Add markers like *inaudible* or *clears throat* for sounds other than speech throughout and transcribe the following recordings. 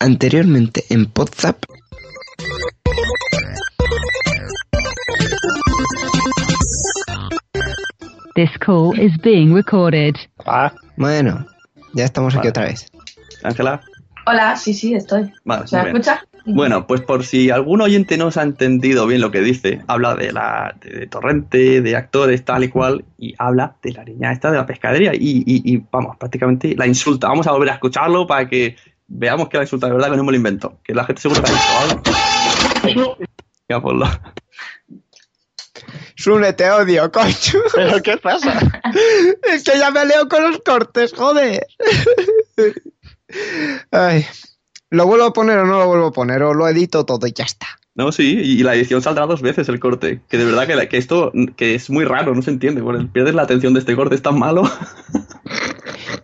Anteriormente en Podzap. This call is being recorded. Ah, Bueno, ya estamos aquí otra vez. Ángela. Hola, sí, sí, estoy. Vale, ¿Se muy me bien. escucha? Bueno, pues por si algún oyente no se ha entendido bien lo que dice, habla de la de, de Torrente, de actores, tal y cual, y habla de la niña esta de la pescadería. Y, y- y, vamos, prácticamente la insulta. Vamos a volver a escucharlo para que veamos que la insulta de verdad que no me lo invento. Que la gente seguro que ha visto, ¿vale? *laughs* Ya, ponlo. Sune, te odio, coño. *laughs* ¿Pero qué pasa? *laughs* Es que ya me leo con los cortes, joder. Ay. ¿Lo vuelvo a poner o no lo vuelvo a poner? O lo edito todo y ya está. No, sí, y la edición saldrá dos veces el corte. Que de verdad que, la- que esto que es muy raro, no se entiende. pierdes la atención de este corte, es tan malo.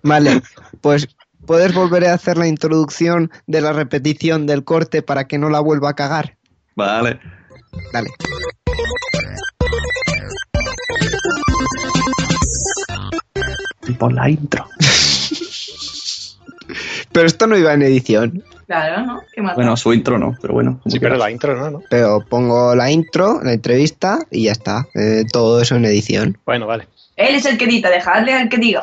Vale, pues puedes volver a hacer la introducción de la repetición del corte para que no la vuelva a cagar. Vale. Dale. Y pon la intro. *laughs* Pero esto no iba en edición. Claro, ¿no? ¿Qué? Bueno, su intro no, pero bueno. Sí, pero la intro no, ¿no? Pero pongo la intro, la entrevista y ya está. Eh, todo eso en edición. Bueno, vale. Él es el que edita, dejadle al que diga.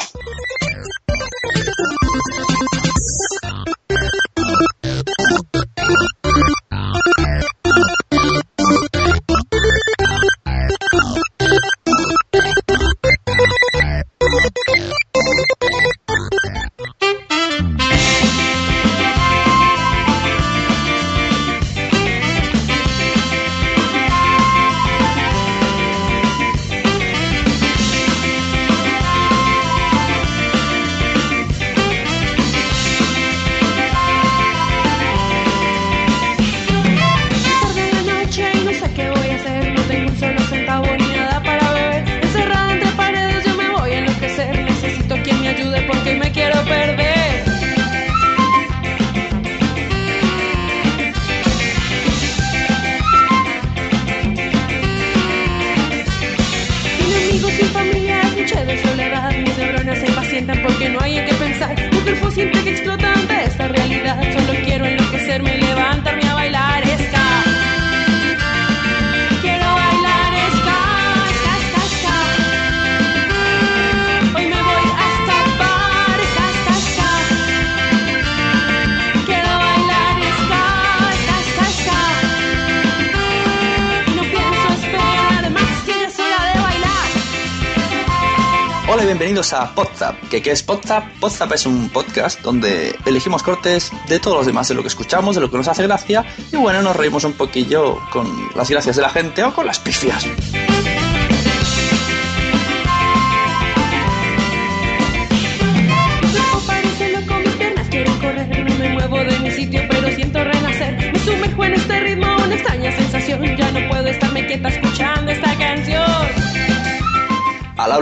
A Podzap. ¿Qué, ¿Qué es Podzap? Podzap es un podcast donde elegimos cortes de todos los demás, de lo que escuchamos, de lo que nos hace gracia y bueno, nos reímos un poquillo con las gracias de la gente o con las pifias.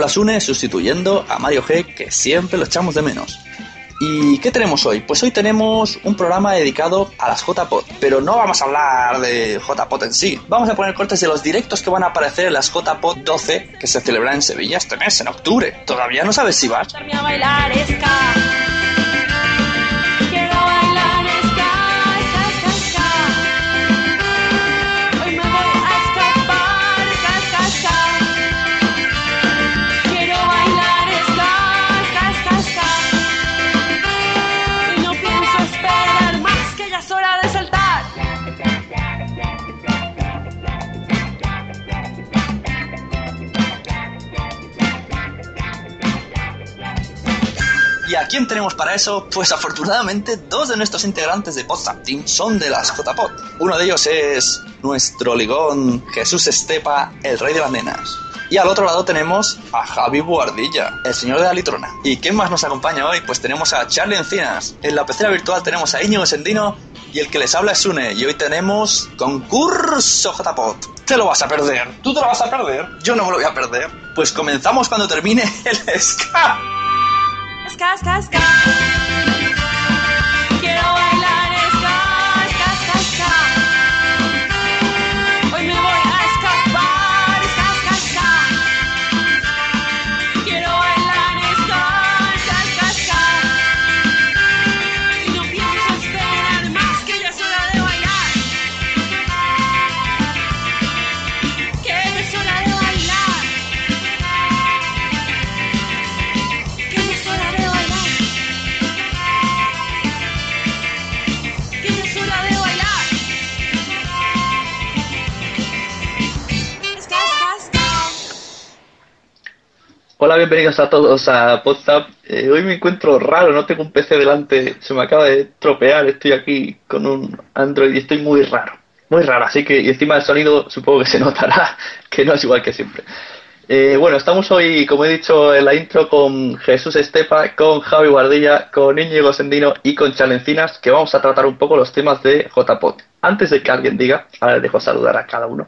Sune sustituyendo a Mario G, que siempre lo echamos de menos. ¿Y qué tenemos hoy? Pues hoy tenemos un programa dedicado a las JPod, pero no vamos a hablar de JPod en sí. Vamos a poner cortes de los directos que van a aparecer en las JPod 12 que se celebran en Sevilla este mes, en octubre. Todavía no sabes si vas. Quién tenemos para eso? Pues afortunadamente dos de nuestros integrantes de Podzap Team son de las JPod. Uno de ellos es nuestro ligón Jesús Estepa, el rey de las nenas. Y al otro lado tenemos a Javi Buardilla, el señor de la litrona. ¿Y quién más nos acompaña hoy? Pues tenemos a Charlie Encinas. En la pecera virtual tenemos a Íñigo Sendino Y el que les habla es Sune. Y hoy tenemos concurso JPOT. Te lo vas a perder. ¿Tú te lo vas a perder? Yo no me lo voy a perder. Pues comenzamos cuando termine el *laughs* ska. Ska, ska, ska. Hola, bienvenidos a todos a WhatsApp. Eh, hoy me encuentro raro, no tengo un PC delante, se me acaba de tropear, estoy aquí con un Android y estoy muy raro, muy raro, así que encima el sonido supongo que se *laughs* notará que no es igual que siempre. Eh, bueno, estamos hoy, como he dicho en la intro, con Jesús Estepa, con Javi Guardilla, con Íñigo Sendino y con Chalencinas, que vamos a tratar un poco los temas de JPOT. Antes de que alguien diga, ahora dejo saludar a cada uno.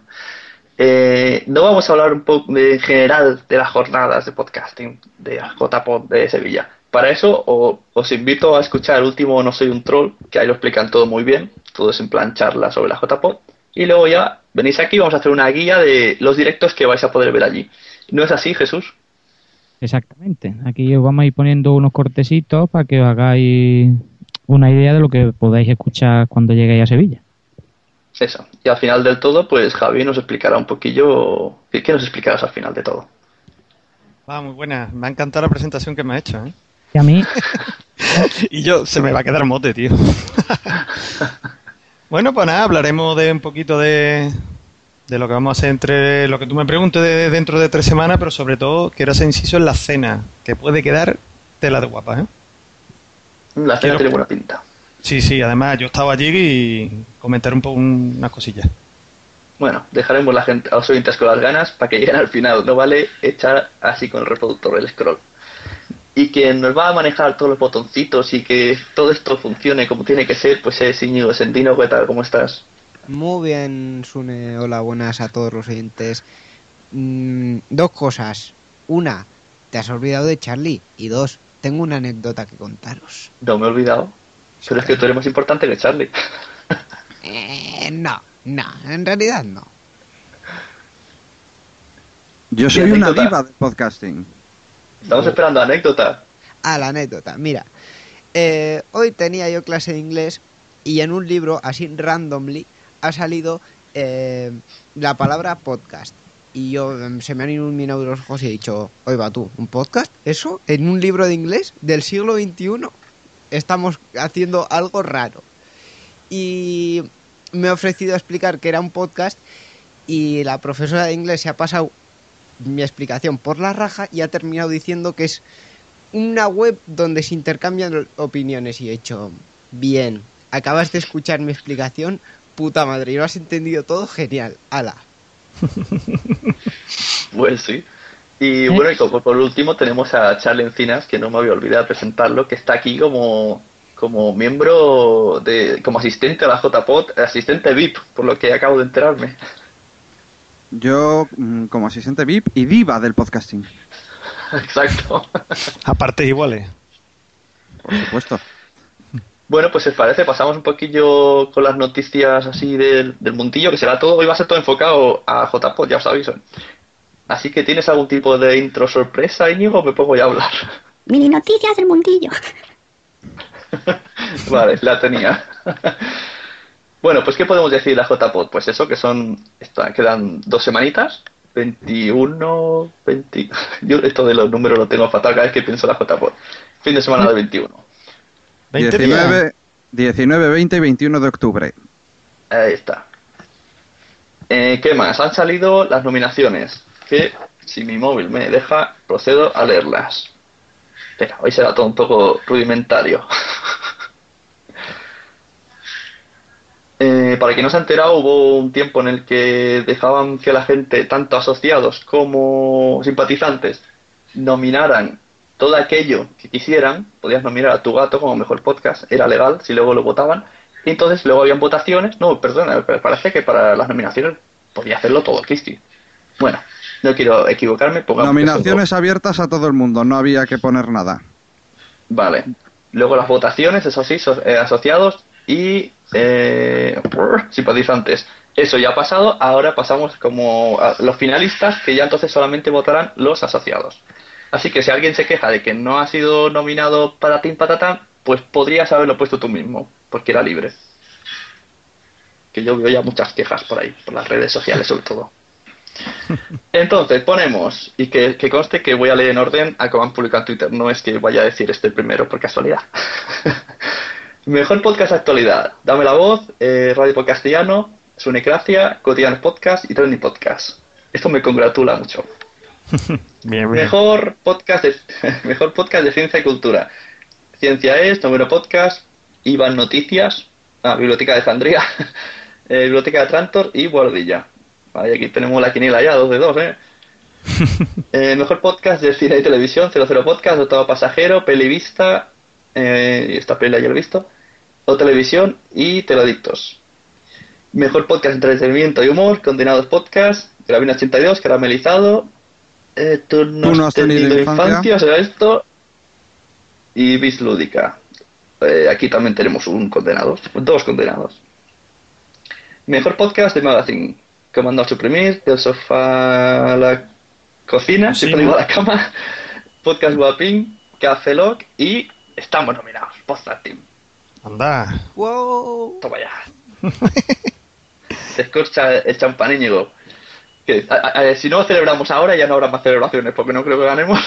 Eh, no vamos a hablar un poco en general de las jornadas de podcasting de JPod de Sevilla. Para eso os invito a escuchar el último No Soy un Troll, que ahí lo explican todo muy bien, todo es en plan charla sobre la JPod. Y luego ya venís aquí y vamos a hacer una guía de los directos que vais a poder ver allí. ¿No es así, Jesús? Exactamente. Aquí os vamos a ir poniendo unos cortecitos para que os hagáis una idea de lo que podáis escuchar cuando lleguéis a Sevilla. Eso. Y al final del todo, pues Javi nos explicará un poquillo... ¿Qué qué nos explicarás al final de todo? Va, muy buena. Me ha encantado la presentación que me ha hecho, ¿eh? Y a mí, *laughs* Y yo, se me va a quedar mote, tío. *laughs* bueno, pues nada, hablaremos de un poquito de, de lo que vamos a hacer entre lo que tú me preguntes de, dentro de tres semanas, pero sobre todo quiero hacer inciso en la cena, que puede quedar tela de guapa, ¿eh? La cena Quiero- tiene buena pinta. Sí, sí, además yo estaba allí y comentar un poco un- unas cosillas. Bueno, dejaremos la gente, a los oyentes con las ganas para que lleguen al final. No vale echar así con el reproductor el scroll. Y quien nos va a manejar todos los botoncitos y que todo esto funcione como tiene que ser, pues es Íñigo Sentino. ¿Qué tal? ¿Cómo estás? Muy bien, Sune. Hola, buenas a todos los oyentes. Mm, dos cosas. Una, te has olvidado de Charlie. Y dos, tengo una anécdota que contaros. No me he olvidado. Pero es que tú eres más importante que Charlie. Eh, no, no, en realidad no. Yo soy ¿Qué una diva del podcasting. Estamos esperando anécdota. Ah, la anécdota. Mira, eh, hoy tenía yo clase de inglés y en un libro, así randomly, ha salido eh, la palabra podcast. Y yo em, se me han iluminado los ojos y he dicho, oiga tú, ¿un podcast? ¿Eso? ¿En un libro de inglés del siglo XXI? Estamos haciendo algo raro. Y me he ofrecido a explicar que era un podcast y la profesora de inglés se ha pasado mi explicación por la raja y ha terminado diciendo que es una web donde se intercambian opiniones y he hecho bien. Acabas de escuchar mi explicación, puta madre, y lo has entendido todo genial. Ala. *laughs* Pues sí. Y bueno, y como por último tenemos a Charlie Encinas, que no me había olvidado presentarlo, que está aquí como, como miembro de, como asistente a la JPOT, asistente VIP, por lo que acabo de enterarme. Yo, mm, como asistente VIP y diva del podcasting, *laughs* Exacto. A partes iguales. por supuesto. Bueno, pues si os parece, pasamos un poquillo con las noticias así del, del mundillo, que será todo, hoy va a ser todo enfocado a JPOT, ya os aviso. Así que tienes algún tipo de intro sorpresa, Íñigo, o me pongo ya a hablar. Mini noticias del mundillo. *laughs* Vale, la tenía. bueno, pues ¿qué podemos decir de la JPod? Pues eso, que son, esto, quedan dos semanitas, 21, 20... Yo esto de los números lo tengo fatal cada vez que pienso en la JPod. Fin de semana del 21. 20 días. 19, 19, 20 y 21 de octubre. Ahí está. Eh, ¿Qué más? Han salido las nominaciones, que si mi móvil me deja, procedo a leerlas. Espera, hoy será todo un poco rudimentario. *laughs* Eh, para quien no se ha enterado, hubo un tiempo en el que dejaban que la gente, tanto asociados como simpatizantes, nominaran todo aquello que quisieran. Podías nominar a tu gato como mejor podcast, era legal si luego lo votaban. Y entonces luego habían votaciones. No, perdona, parece que para las nominaciones podía hacerlo todo Cristi. Bueno, no quiero equivocarme. Nominaciones abiertas a todo el mundo, no había que poner nada. Vale. Luego las votaciones, eso sí, so- eh, asociados y eh, simpatizantes. Eso ya ha pasado, ahora pasamos como a los finalistas, que ya entonces solamente votarán los asociados. Así que si alguien se queja de que no ha sido nominado para Team Patatán, pues podrías haberlo puesto tú mismo, porque era libre. Que yo veo ya muchas quejas por ahí, por las redes sociales sobre todo. Entonces ponemos, y que, que conste que voy a leer en orden a como han publicado en Twitter, no es que vaya a decir este primero por casualidad. *laughs* Mejor podcast de actualidad, Dame la Voz, eh, Radio Podcastiano, Sunecracia, Cotidianos Podcast y Trending Podcast. Esto me congratula mucho. *laughs* Bien, bien. Mejor podcast de, *laughs* mejor podcast de ciencia y cultura. Ciencia es, Número Podcast, Iván Noticias, ah, Biblioteca de Alejandría, eh, Biblioteca de Trantor y Guardilla. Vale, aquí tenemos la quiniela ya, dos de dos, ¿eh? *laughs* Eh, mejor podcast de cine y televisión, 00 Podcast, Octavo Pasajero, Pelivista, eh, esta peli ya lo he visto, o Televisión y Teledictos. Mejor podcast de entretenimiento y humor, Condenados Podcast, Gravina 82, Caramelizado, eh, Tú no, has tenido infancia. será esto, y Bis Lúdica. Eh, aquí también tenemos un condenados, dos condenados. Mejor podcast de Magazine. Comando a suprimir, del sofá a la cocina, Sí, siempre digo a la cama. Podcast Guapín, Café Lock y estamos nominados. Podcast Team. Anda. ¡Wow! Toma ya. Se escorcha el champán Íñigo. Que, a- a- a- si no celebramos ahora, ya no habrá más celebraciones, porque no creo que ganemos.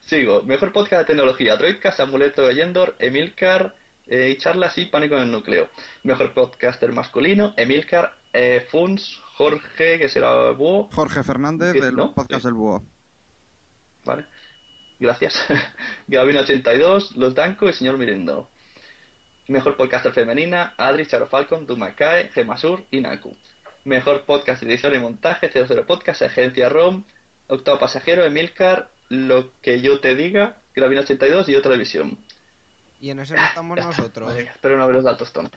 Sigo. Mejor podcast de tecnología. Droidcast, Amuleto de Yendor, Emilcar eh, y charlas y Pánico en el Núcleo. Mejor podcaster masculino. Emilcar, eh, Funs, Jorge, que será Búho. Jorge Fernández del ¿No? podcast Sí. del Búho. Vale. Gracias. *laughs* Gavin82, Los Danco y Señor Mirendo. Mejor podcaster femenina, Adri, Charo Falcon, Dumakae, Gemasur y Naku. Mejor podcast de edición y montaje, 00 Podcast, Agencia ROM, Octavo Pasajero, Emilcar, Lo que yo te diga, Gravina82 y otra televisión. Y en eso no estamos nosotros. Madre mía, espero no haberos dado tostón.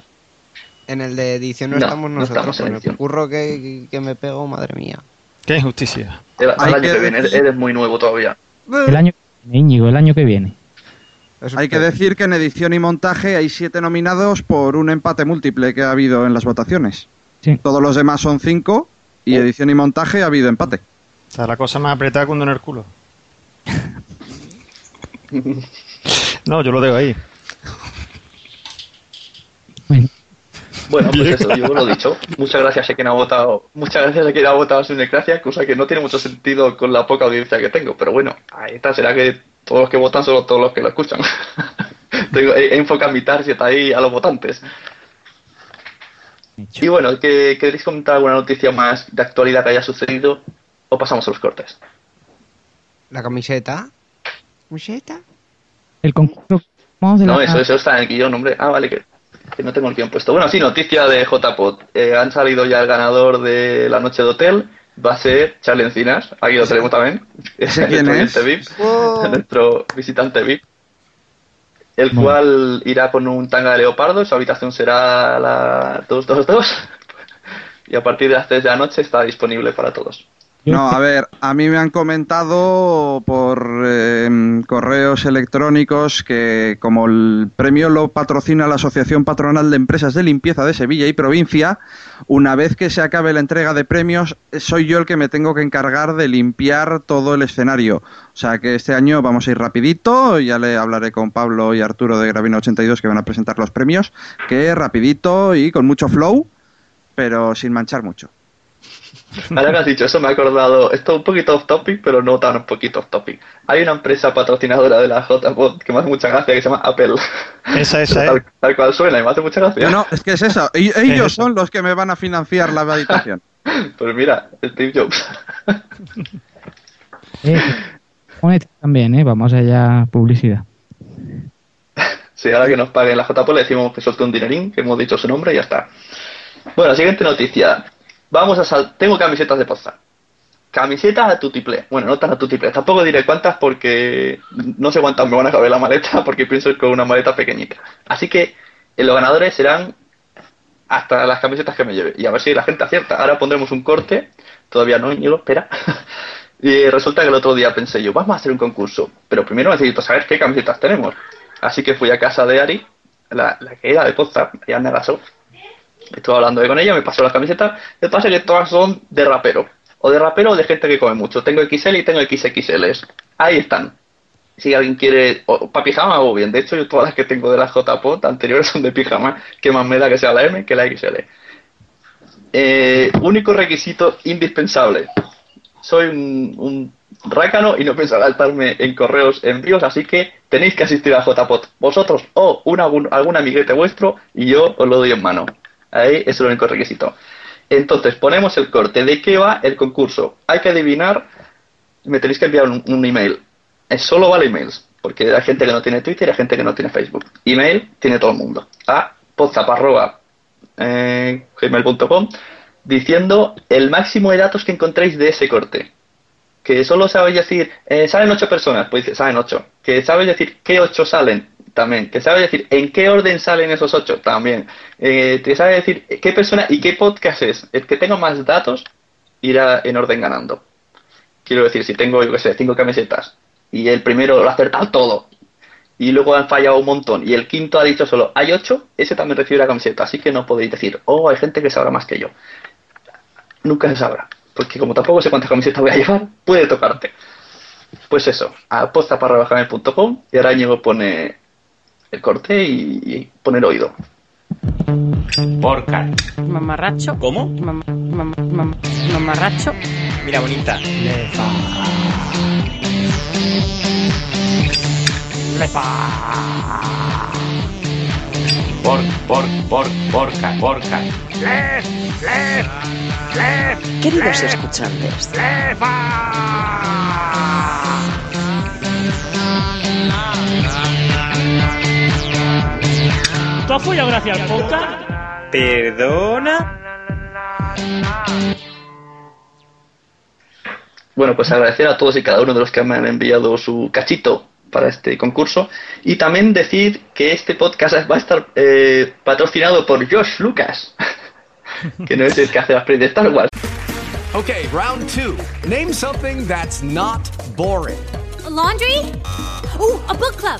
En el de edición no, No, estamos no nosotros. estamos en con el curro que, que me pego, madre mía. Qué injusticia. El, año que que viene, eres muy nuevo todavía. El año que viene, Íñigo, el año que viene. Eso Hay que decir que en edición y montaje hay siete nominados por un empate múltiple que ha habido en las votaciones. Sí. Todos los demás son cinco y edición y montaje ha habido empate. O sea, la cosa más apretada que un en el culo. *laughs* No, yo lo dejo ahí. Bueno, pues Bien. eso, yo lo he dicho. Muchas gracias a quien ha votado, muchas gracias a quien ha votado sin desgracia, cosa que no tiene mucho sentido con la poca audiencia que tengo, pero bueno, ahí está, será que todos los que votan son todos los que lo escuchan. *laughs* tengo, he, he enfocado mi target ahí a los votantes. Y bueno, ¿que, ¿queréis comentar alguna noticia más de actualidad que haya sucedido? O pasamos a los cortes. La camiseta. ¿Camiseta? el concurso vamos de No, la- eso, eso está en el guion, hombre. Ah, vale, que, que no tengo el guion puesto. Bueno, sí, noticia de JPod. Eh, han salido ya el ganador de la noche de hotel. Va a ser Charlie Encinas. Aquí lo tenemos también. ¿Ese *laughs* quién Nuestro es? VIP, Wow. *laughs* nuestro visitante VIP. El Bueno. cual irá con un tanga de leopardo. Su habitación será la 222. *laughs* Y a partir de las 3 de la noche está disponible para todos. No, a ver, a mí me han comentado por eh, correos electrónicos que como el premio lo patrocina la Asociación Patronal de Empresas de Limpieza de Sevilla y provincia, una vez que se acabe la entrega de premios, soy yo el que me tengo que encargar de limpiar todo el escenario. O sea que este año vamos a ir rapidito, ya le hablaré con Pablo y Arturo de Gravina 82 que van a presentar los premios, que rapidito y con mucho flow, pero sin manchar mucho. Ahora que has dicho eso, me he acordado, esto es un poquito off topic, pero no tan un poquito off topic. Hay una empresa patrocinadora de la JPod que me hace mucha gracia, que se llama Apple. Esa, esa, tal, ¿eh? tal cual suena y me hace mucha gracia. No, no, es que es eso. Es *laughs* Ellos eso. son los que me van a financiar la habitación. Pues mira, Steve Jobs. *laughs* eh, también, ¿eh? Vamos allá, publicidad. Sí, ahora que nos paguen la JPod le decimos que suelte un dinerín, que hemos dicho su nombre y ya está. Bueno, siguiente noticia. Vamos a sal... Tengo camisetas de posta. Camisetas a tutiplé. Bueno, no tan a tutiplé. Tampoco diré cuántas porque no sé cuántas me van a caber la maleta *laughs* porque pienso ir con una maleta pequeñita. Así que Y los ganadores serán hasta las camisetas que me lleve. Y a ver si la gente acierta. Ahora pondremos un corte. Todavía no, Íñigo, espera. *laughs* y resulta que el otro día pensé yo, vamos a hacer un concurso. Pero primero necesito saber qué camisetas tenemos. Así que fui a casa de Ari, la, que era de Posta, ya me agasó. Estuve hablando con ella, me pasó las camisetas. Me pasa que todas son de rapero. O de rapero o de gente que come mucho. Tengo XL y tengo XXL. Ahí están. Si alguien quiere, o para pijama o bien. De hecho, yo todas las que tengo de las JPOT anteriores *laughs* son de pijama. Que más me da que sea la M que la XL. Eh, único requisito indispensable. Soy un, rácano y no pienso gastarme en correos envíos, así que tenéis que asistir a JPOT vosotros o una, algún amiguete vuestro y yo os lo doy en mano. Ahí es el único requisito. Entonces, ponemos el corte. ¿De qué va el concurso? Hay que adivinar, me tenéis que enviar un, email. Es solo vale emails, porque hay gente que no tiene Twitter y hay gente que no tiene Facebook. Email tiene todo el mundo. A podzap.gmail.com eh, gmail.com diciendo el máximo de datos que encontréis de ese corte. Que solo sabéis decir, eh, salen ocho personas, pues salen ocho. Que sabéis decir qué ocho salen, también. Que sabéis decir en qué orden salen esos ocho, también. Eh, que sabe decir qué persona y qué podcast es. El que tenga más datos irá en orden ganando. Quiero decir, si tengo, yo qué sé, cinco camisetas y el primero lo ha acertado todo y luego han fallado un montón y el quinto ha dicho solo hay ocho, ese también recibe la camiseta. Así que no podéis decir, oh, hay gente que sabrá más que yo. Nunca se sabrá, porque como tampoco sé cuántas camisetas voy a llevar, puede tocarte. Pues eso, a posta.com y ahora Ñigo pone el corte y, y pone el oído. Porca. Mamarracho. ¿Cómo? Mam- mam- mam- mamarracho. Mira, bonita. Por, por, por, porca, porca. Queridos escuchantes, ¿Tú has follado gracias al podcast? Perdona. Bueno, pues agradecer a todos y cada uno de los que me han enviado su cachito para este concurso y también decir que este podcast va a estar eh, patrocinado por Josh Lucas, *laughs* que no es el que hace las pelis de Star Wars. Okay, round two. Name something that's not boring. A laundry? Ooh, a book club.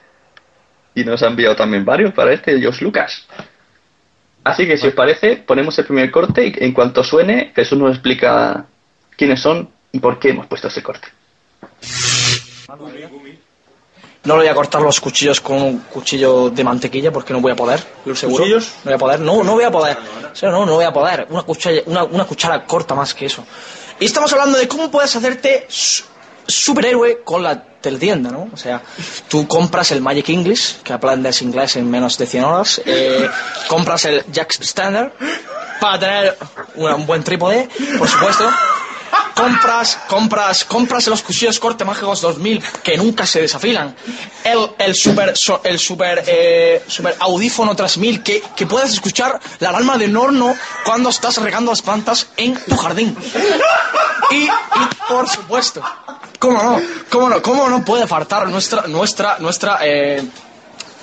y nos ha enviado también varios para este Josh Lucas. Así que si os parece, ponemos el primer corte y en cuanto suene, Jesús nos explica quiénes son y por qué hemos puesto ese corte. No le voy a cortar los cuchillos con un cuchillo de mantequilla porque no voy a poder, seguro. ¿Cuchillos? No voy a poder, no, no voy a poder. O sea, no, no voy a poder. Una cuchara, una, una cuchara corta más que eso. Y estamos hablando de cómo puedes hacerte superhéroe con la teletienda, ¿no? O sea, tú compras el Magic English, que aprendes inglés en menos de 100 horas, eh, compras el Jack Standard para tener un buen trípode, por supuesto. Compras, compras, compras los cuchillos corte mágicos 2000 que nunca se desafilan. El, el super, el super, eh, super audífono 3000 que, que puedes escuchar la alarma del horno cuando estás regando las plantas en tu jardín. Y, y por supuesto, ¿cómo no? ¿Cómo no? ¿Cómo no puede faltar nuestra, nuestra, nuestra, eh,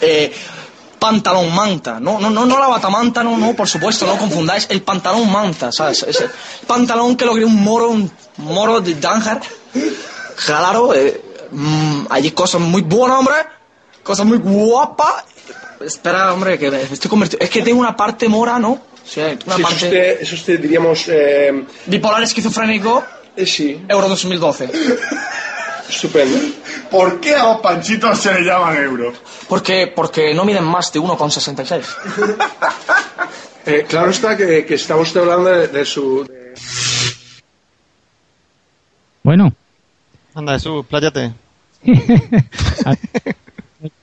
eh, pantalón manta? No, no, no, no la batamanta, no, no, por supuesto, no confundáis. El pantalón manta, ¿sabes? Ese pantalón que lo creó un moro, un moro de Danjar. Claro, eh, mm, hay cosas muy buenas, hombre. Cosas muy guapas. Espera, hombre, que me estoy convirtiendo. Es que tengo una parte mora, ¿no? Sí, una Sí, es parte... usted, es usted, diríamos, eh, Bipolar esquizofrénico, sí. Euro 2012. *laughs* Estupendo. ¿Por qué a los panchitos se le llaman euros? Porque, porque no miden más de 1,66. *laughs* Eh, claro está que, que estamos hablando de, de su... de- Bueno, Anda, Jesús, pláyate. *laughs*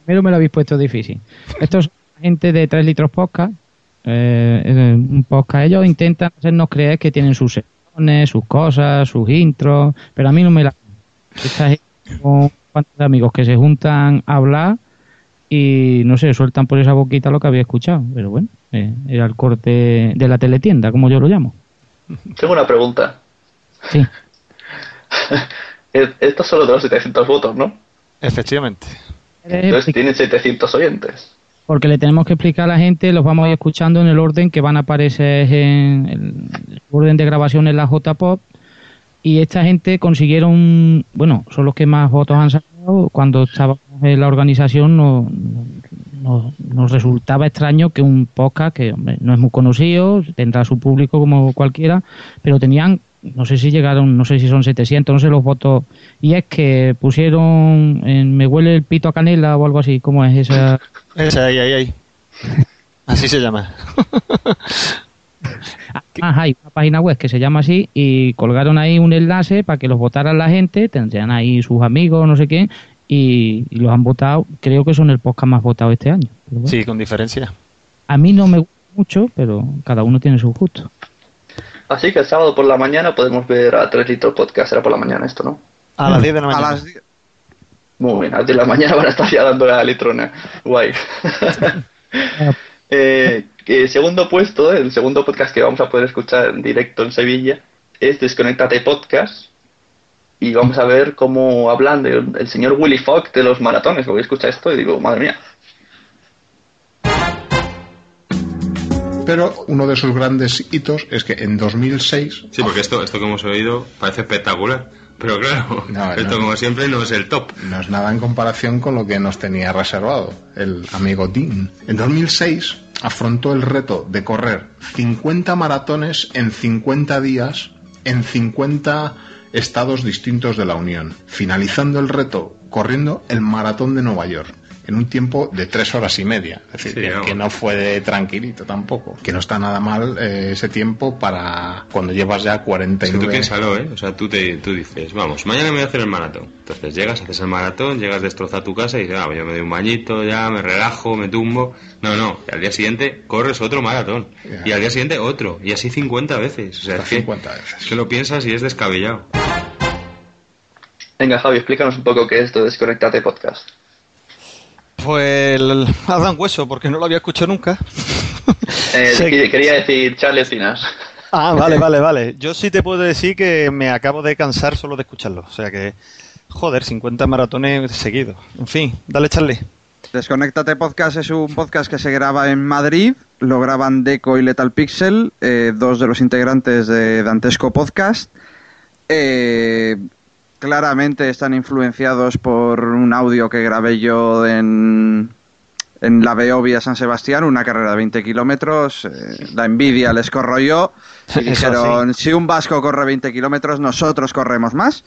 primero me lo habéis puesto difícil. Estos son gente de 3 litros podcast. eh, un podcast. Ellos intentan hacernos creer que tienen sus secciones, sus cosas, sus intros, pero a mí no me la. Esta gente son cuantos amigos que se juntan a hablar y no sé, sueltan por esa boquita lo que había escuchado. Pero bueno, eh, era el corte de la teletienda, como yo lo llamo. Tengo una pregunta. Sí. *laughs* Esto es solo de los 700 votos, ¿no? Efectivamente. Entonces tienen 700 oyentes. Porque le tenemos que explicar a la gente, los vamos a ir escuchando en el orden que van a aparecer en el orden de grabación en la J-Pop. Y esta gente consiguieron, bueno, son los que más votos han sacado. Cuando estábamos en la organización no, no- nos resultaba extraño que un podcast que hombre, no es muy conocido, tendrá su público como cualquiera, pero tenían, no sé si llegaron, no sé si son 700, no sé los votos. Y es que pusieron en Me huele el pito a canela o algo así, ¿cómo es esa? *laughs* Esa, ahí, ahí, ahí. Así se llama. *laughs* Hay una página web que se llama así y colgaron ahí un enlace para que los votaran la gente, tendrían ahí sus amigos, no sé quién, y, y los han votado, creo que son el podcast más votado este año. Pero bueno, Sí, con diferencia. A mí no me gusta mucho, pero cada uno tiene su gusto. Así que el sábado por la mañana podemos ver a 3 litros podcast. Será por la mañana esto, ¿no? A las 10 de la mañana. A las 10. Muy bien, a las 10 de la mañana van a estar ya dando la litrona. Guay. *laughs* Eh, que segundo puesto, el segundo podcast que vamos a poder escuchar en directo en Sevilla es Desconectate Podcast. Y vamos a ver cómo hablan del el señor Willy Fogg de los maratones. Voy a escuchar esto y digo, madre mía. Pero uno de sus grandes hitos es que en 2006 Sí, porque esto, esto que hemos oído parece espectacular. Pero claro, No, *laughs* esto no. como siempre no es el top. no es nada en comparación con lo que nos tenía reservado el amigo Dean. En 2006 afrontó el reto de correr 50 maratones en 50 días en 50 estados distintos de la Unión, finalizando el reto corriendo el maratón de Nueva York en un tiempo de tres horas y media. Es decir, Sí, que, que no fue de tranquilito tampoco. Que no está nada mal eh, ese tiempo para cuando llevas ya Si tú 49. piénsalo, ¿eh? O sea, tú, te, tú dices, vamos, mañana me voy a hacer el maratón. Entonces llegas, haces el maratón, llegas destrozado a tu casa y dices, ah, yo me doy un bañito, ya me relajo, me tumbo. No, no, y al día siguiente corres otro maratón. Ya. Y al día siguiente otro. Y así 50 veces. O sea, es que, 50 veces. es que lo piensas y es descabellado. Venga, Javi, explícanos un poco qué es esto de Desconectate Podcast. Pues un hueso porque no lo había escuchado nunca. *laughs* Eh, que- Quería decir Charles Cinas. Ah, vale, vale, vale. *laughs* Yo sí te puedo decir que me acabo de cansar solo de escucharlo. O sea que, joder, 50 maratones seguidos. En fin, dale, Charlie. Desconéctate Podcast es un podcast que se graba en Madrid. Lo graban Deco y Lethal Pixel, eh, dos de los integrantes de Dantesco Podcast. Eh, claramente están influenciados por un audio que grabé yo en, en la Beovia San Sebastián, una carrera de 20 kilómetros. eh, la envidia les corro yo. Y dijeron, si un vasco corre 20 kilómetros, nosotros corremos más.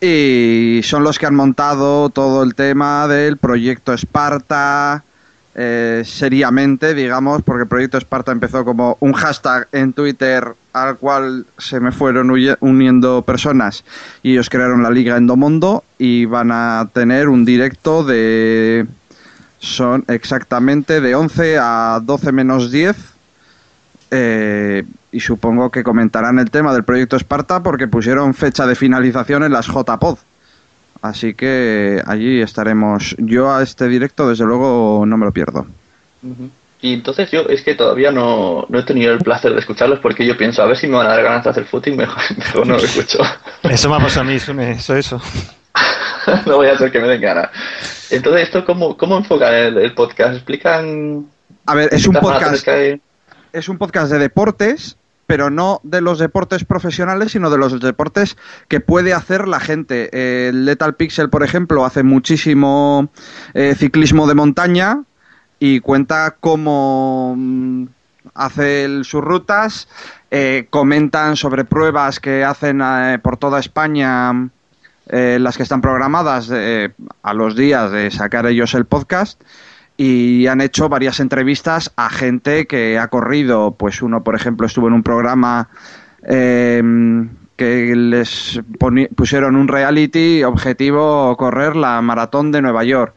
Y son los que han montado todo el tema del proyecto Esparta, eh, seriamente, digamos, porque el proyecto Esparta empezó como un hashtag en Twitter al cual se me fueron uniendo personas y ellos crearon la Liga Endomondo y van a tener un directo de... Son exactamente de 11 a 12 menos 10 eh, y supongo que comentarán el tema del proyecto Esparta porque pusieron fecha de finalización en las JPod. Así que allí estaremos. Yo a este directo, desde luego, no me lo pierdo. Y entonces yo es que todavía no, no he tenido el placer de escucharlos porque yo pienso, a ver si me van a dar ganas de hacer footing, mejor, *laughs* mejor no lo escucho. Eso me ha pasado a mí, Sune, eso, eso. *laughs* no voy a hacer que me den ganas. Entonces, ¿esto cómo, cómo enfocan el, el podcast? ¿Explican...? A ver, es un podcast. hay? Es un podcast de deportes, pero no de los deportes profesionales, sino de los deportes que puede hacer la gente. Eh, El Lethal Pixel, por ejemplo, hace muchísimo eh, ciclismo de montaña y cuenta cómo, mm, hace sus rutas, eh, comentan sobre pruebas que hacen eh, por toda España, eh, las que están programadas a los días de sacar ellos el podcast. Y han hecho varias entrevistas a gente que ha corrido. Pues uno, por ejemplo, estuvo en un programa eh, que les pusieron un reality objetivo correr la maratón de Nueva York.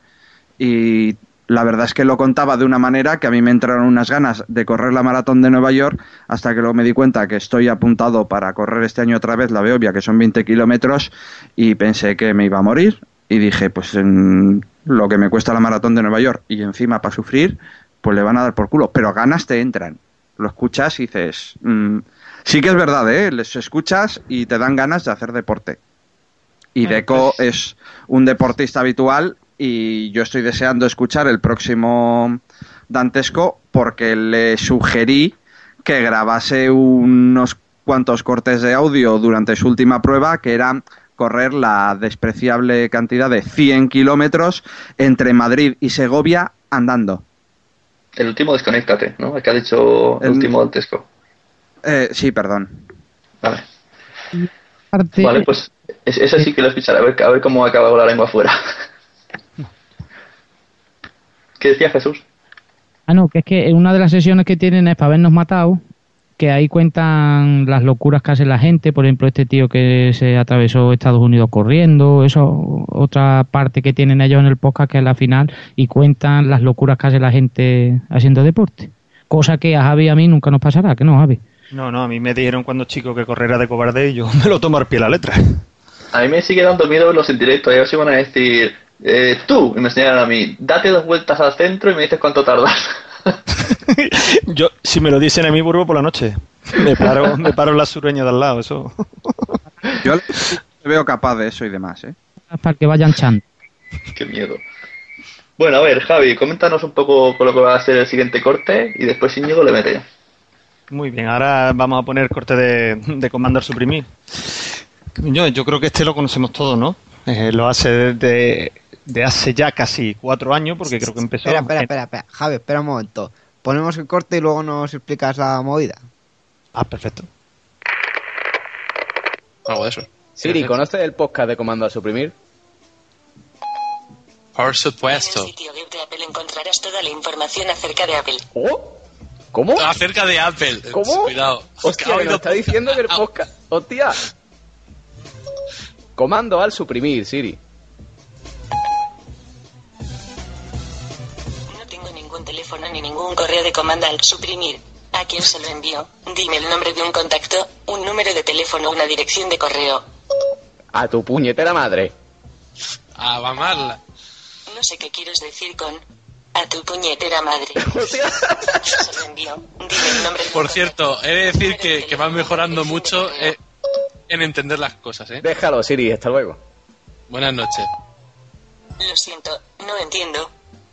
Y la verdad es que lo contaba de una manera que a mí me entraron unas ganas de correr la maratón de Nueva York hasta que luego me di cuenta que estoy apuntado para correr este año otra vez la Beovia, que son 20 kilómetros, y pensé que me iba a morir. Y dije, pues en lo que me cuesta la maratón de Nueva York y encima para sufrir, pues le van a dar por culo. Pero ganas te entran. Lo escuchas y dices, mm, sí que es verdad, ¿eh? Les escuchas y te dan ganas de hacer deporte. Y Deco es un deportista habitual y yo estoy deseando escuchar el próximo Dantesco porque le sugerí que grabase unos cuantos cortes de audio durante su última prueba que era correr la despreciable cantidad de 100 kilómetros entre Madrid y Segovia andando. El último desconéctate, ¿no? El que ha dicho el El- último Dantesco. Eh, sí, perdón. Vale. Parte- Vale, pues es- ese sí que lo escucharé, a ver, a ver cómo acaba con la lengua afuera. ¿Qué decía Jesús? Ah, no, que es que en una de las sesiones que tienen es para habernos matado, que ahí cuentan las locuras que hace la gente, por ejemplo, este tío que se atravesó Estados Unidos corriendo, eso, otra parte que tienen ellos en el podcast que es la final, y cuentan las locuras que hace la gente haciendo deporte. Cosa que a Javi y a mí nunca nos pasará, que no, Javi. No, no, a mí me dijeron cuando chico que correr era de cobarde y yo *laughs* me lo tomo al pie de la letra. A mí me sigue dando miedo verlos en directo. Ellos iban a decir, eh, tú, y me enseñaron a mí, date dos vueltas al centro y me dices cuánto tardas. *laughs* Yo, si me lo dicen a mí, vuelvo por la noche. Me paro, *laughs* me paro en la sureña de al lado, eso. Yo le veo capaz de eso y demás, ¿eh? Para que vayan chan. Qué miedo. Bueno, a ver, Javi, coméntanos un poco con lo que va a ser el siguiente corte y después Íñigo le mete. Muy bien, ahora vamos a poner corte de, de Commander Suprimir. Yo, yo creo que este lo conocemos todos, ¿no? Eh, lo hace desde de hace ya casi cuatro años, porque creo que empezó. Espera, espera, espera, espera. Javi, espera un momento. Ponemos el corte y luego nos explicas la movida. Ah, perfecto. Algo de eso. Siri, ¿conoces el podcast de Comando a Suprimir? Por supuesto. En el sitio web de Apple encontrarás toda la información acerca de Apple. ¿Oh? ¿Cómo? Acerca de Apple. ¿Cómo? Cuidado. Hostia, oído- nos está diciendo que el *laughs* podcast... ¡Hostia! Comando al suprimir, Siri. Teléfono ni ningún correo de comanda al suprimir. ¿A quién se lo envío? Dime el nombre de un contacto, un número de teléfono, una dirección de correo. A tu puñetera madre. A mamarla. No sé qué quieres decir con a tu puñetera madre. *laughs* ¿A quién se lo envío? Dime el nombre de un Por cierto, he de decir que, que van mejorando mucho eh, en entender las cosas, ¿eh? Déjalo, Siri, hasta luego. Buenas noches. Lo siento, no entiendo.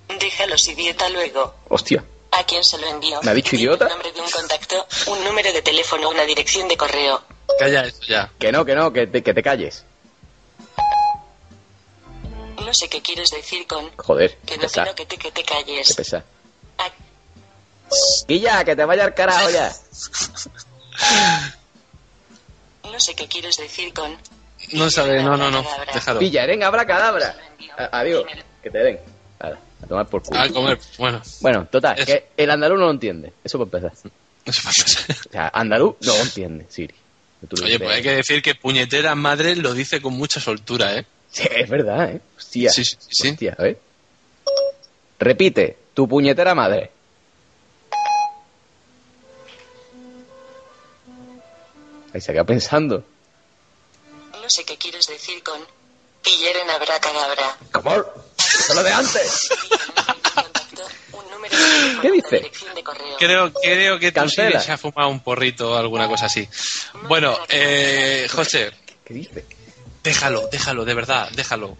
Déjalos idiota luego. Hostia. ¿A quién se lo envío? ¿Me ha dicho idiota? El nombre de un contacto, un número de teléfono, una dirección de correo. Calla eso ya. Que no, que no, que te, que te calles. No sé qué quieres decir con Joder, que no pesa, quiero que te, que te qué calles. pesa. Guilla, que te vaya al carajo ya. *laughs* No sé qué quieres decir con No sabe, no, no, no. Déjalo. Pilla, venga, abra cadabra. Adiós. Que te den. A, a tomar por culo. A comer, bueno. Bueno, total, que el andaluz no lo entiende. Eso por empezar. Eso pasa. O sea, andaluz no lo entiende, Siri. Oye, pues hay que decir que puñetera madre lo dice con mucha soltura, ¿eh? Sí, es verdad, ¿eh? Hostia. Sí, sí, sí. Hostia, a ver. Repite, tu puñetera madre. Ahí se queda pensando. no sé qué quieres decir con pillar en abracadabra. ¿Cómo? Eso es lo de antes. *laughs* ¿Qué dice? Creo, creo que tú sí Cancela. se ha fumado un porrito o alguna cosa así. Bueno, eh, José. ¿Qué dice? Déjalo, déjalo, de verdad, déjalo.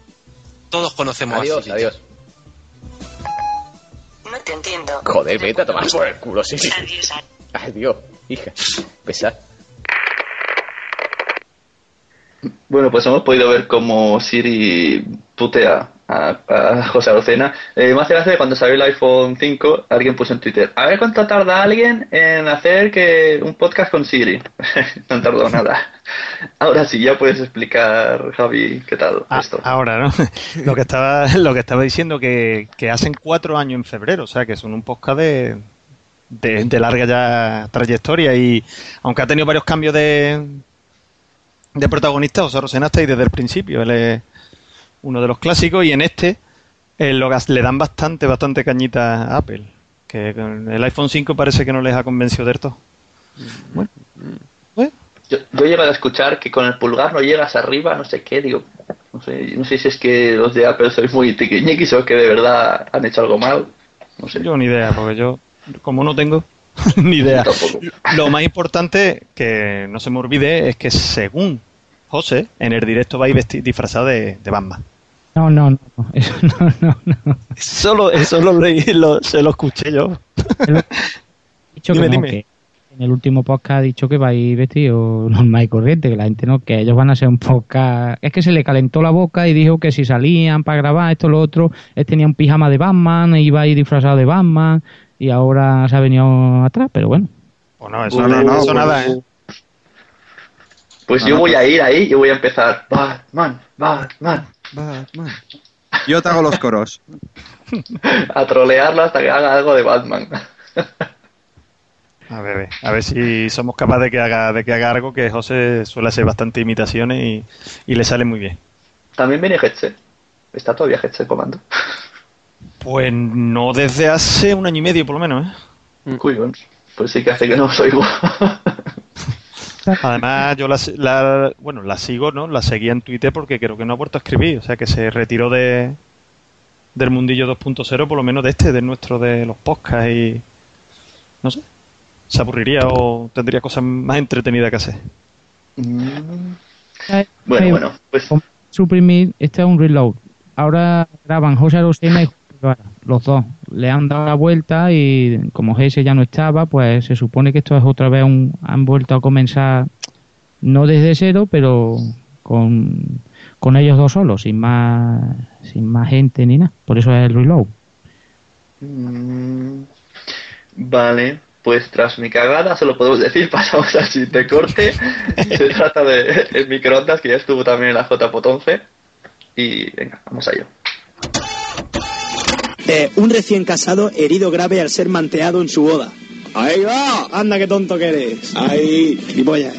Todos conocemos Adiós, a Siri. adiós. No te entiendo. Joder, vete a tomar por el culo, Siri. Adiós. Adiós, hija. Pesar. Bueno, pues hemos podido ver cómo Siri putea a, a José Arocena. Eh, hace gracia que cuando salió el iPhone 5, alguien puso en Twitter, a ver cuánto tarda alguien en hacer que un podcast con Siri. *laughs* no tardó nada. Ahora sí, ya puedes explicar, Javi, qué tal Ah, esto. Ahora, ¿no? *laughs* lo que estaba, lo que estaba diciendo que, que hacen cuatro años en febrero, o sea que son un podcast de, de, de larga ya trayectoria y aunque ha tenido varios cambios de, de protagonista, está ahí desde el principio, él es uno de los clásicos y en este eh, lo le dan bastante, bastante cañita a Apple, que con el iPhone 5 parece que no les ha convencido del todo. Bueno, Yo, yo he llegado a escuchar que con el pulgar no llegas arriba, no sé qué, digo, no sé, no sé si es que los de Apple sois muy tiquiñiquis o que de verdad han hecho algo mal. No sé. Yo ni idea, porque yo, como no tengo *laughs* ni idea. Lo más importante, que no se me olvide, es que según José, en el directo va a ir vesti- disfrazado de, de Batman. No, no, no, no, eso *laughs* no, no, no. Solo, eso lo leí, lo- se lo escuché yo. *laughs* dicho Dime, que, no, dime. que en el último podcast ha dicho que va a ir vestido normal y corriente, que la gente no, que ellos van a ser un podcast. Es que se le calentó la boca y dijo que si salían para grabar esto lo otro, él tenía un pijama de Batman, e iba a ir disfrazado de Batman y ahora se ha venido atrás, pero bueno. Pues no, eso no, no, eso pues- nada, ¿eh? Pues No, yo no, voy pues- a ir ahí y voy a empezar. Batman, Batman. Batman. Yo te hago los coros. A trolearlo hasta que haga algo de Batman. A ver, a ver si somos capaces de que haga, de que haga algo que José suele hacer bastante imitaciones y, y le sale muy bien. También viene Hetze. ¿Está todavía Hetze en comando? Pues no desde hace un año y medio por lo menos, ¿eh? Pues sí que hace que no os oigo. Además, yo la, la- bueno, la sigo, ¿no? La seguía en Twitter porque creo que no ha vuelto a escribir. O sea, que se retiró de del mundillo 2.0, por lo menos de este, de nuestro, de los podcasts y... No sé. Se aburriría o tendría cosas más entretenidas que hacer. Bueno, bueno, pues... Suprimir, este es un reload. Ahora graban José Arocena y los dos. Le han dado la vuelta y como ese ya no estaba, pues se supone que esto es otra vez un... Han vuelto a comenzar, no desde cero, pero con, con ellos dos solos, sin más, sin más gente ni nada. Por eso es el reload. Mm, Vale, pues tras mi cagada, solo podemos decir, *laughs* pasamos al siguiente corte. Se *laughs* trata de el microondas, que ya estuvo también en la JPOT 11. Y venga, vamos a ello. Eh, un recién casado herido grave al ser manteado en su boda. Ahí va, anda qué tonto que eres. Ahí, gilipollas.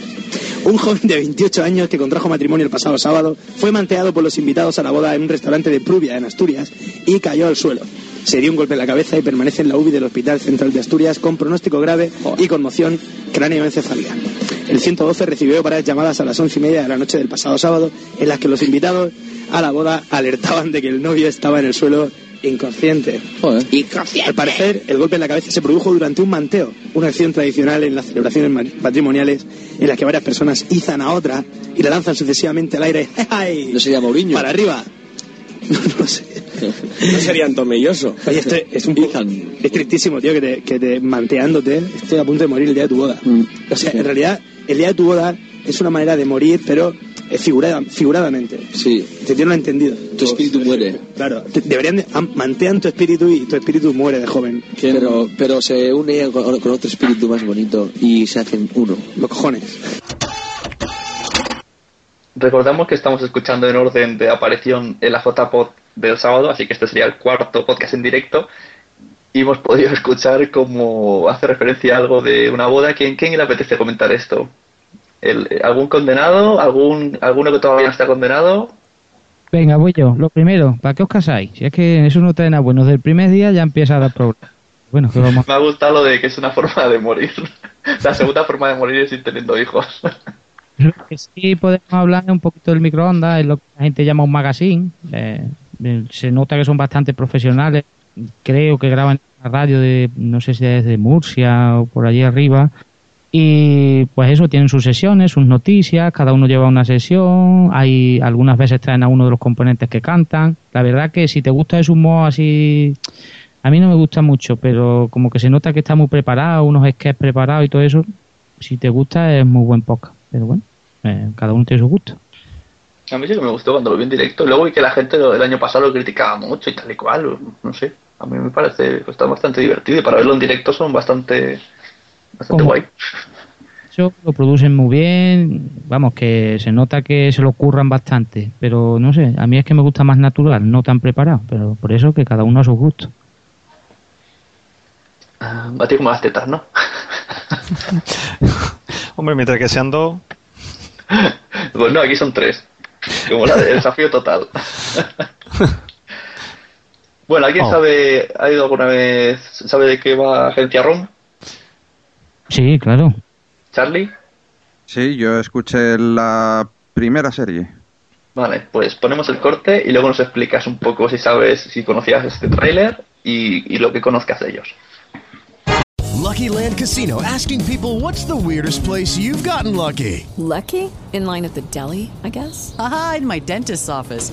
Un joven de 28 años que contrajo matrimonio el pasado sábado fue manteado por los invitados a la boda en un restaurante de Prubia, en Asturias, y cayó al suelo. Se dio un golpe en la cabeza y permanece en la UBI del Hospital Central de Asturias con pronóstico grave y conmoción cráneoencefálica. El 112 recibió varias llamadas a las once y media de la noche del pasado sábado en las que los invitados a la boda alertaban de que el novio estaba en el suelo inconsciente. Inconsciente. Al parecer, el golpe en la cabeza se produjo durante un manteo, una acción tradicional en las celebraciones ma- patrimoniales en las que varias personas izan a otra y la lanzan sucesivamente al aire. *laughs* ¡Ay! ¿No sería Mourinho? Para arriba. *laughs* No sé. No serían tomelloso. Oye, esto es un poco... Es tristísimo, tío, que te, que te manteándote estoy a punto de morir el día de tu boda. O sea, en realidad, el día de tu boda es una manera de morir, pero eh, figurada, figuradamente. Sí. Te tienen entendido. Tu espíritu muere. Claro. te- deberían de, am- mantean tu espíritu y tu espíritu muere de joven. Pero, pero se une con, con otro espíritu más bonito y se hacen uno. Los cojones. Recordamos que estamos escuchando en orden de aparición en la JPod del sábado, así que este sería el cuarto podcast en directo. Y hemos podido *laughs* escuchar como hace referencia a algo de una boda. ¿Quién, quién le apetece comentar esto? El- ¿Algún condenado? ¿Algún, ¿Alguno que todavía no está condenado? Venga, voy yo. Lo primero, ¿para qué os casáis? Si es que eso no trae nada bueno. Desde el primer día ya empieza a dar problemas. Bueno, que vamos. *laughs* Me ha gustado lo de que es una forma de morir. *laughs* La segunda forma de morir es ir teniendo hijos. Lo que sí podemos hablar un poquito del microondas, es lo que la gente llama un magazine. Eh, eh, se nota que son bastante profesionales. Creo que graban en la radio de, no sé si es de Murcia o por allí arriba. Y pues eso, tienen sus sesiones, sus noticias, cada uno lleva una sesión, hay algunas veces traen a uno de los componentes que cantan. La verdad que si te gusta ese humor así, a mí no me gusta mucho, pero como que se nota que está muy preparado, unos sketches preparados y todo eso, si te gusta es muy buen podcast. Pero bueno, eh, cada uno tiene su gusto. A mí sí que me gustó cuando lo vi en directo. Luego vi que la gente el año pasado lo criticaba mucho y tal y cual. No sé. A mí me parece que está bastante divertido y para verlo en directo son bastante, bastante Como- guay. Eso lo producen muy bien, vamos, que se nota que se lo curran bastante, pero no sé, a mí es que me gusta más natural, no tan preparado, pero por eso que cada uno a su gusto. Ah, A ti como las tetas, ¿no? *laughs* Hombre, mientras que sean dos, *laughs* Pues no, aquí son tres. Como la del desafío total. *laughs* bueno, ¿alguien Oh. sabe, ha ido alguna vez, sabe de qué va Agencia ROM? Sí, claro. ¿Charlie? Sí, yo escuché la primera serie. Vale, pues ponemos el corte y luego nos explicas un poco si sabes, si conocías este tráiler y, y lo que conozcas de ellos. Lucky Land Casino asking people what's the weirdest place you've gotten lucky? Lucky? In line at the deli, I guess? Aha, in my dentist's office.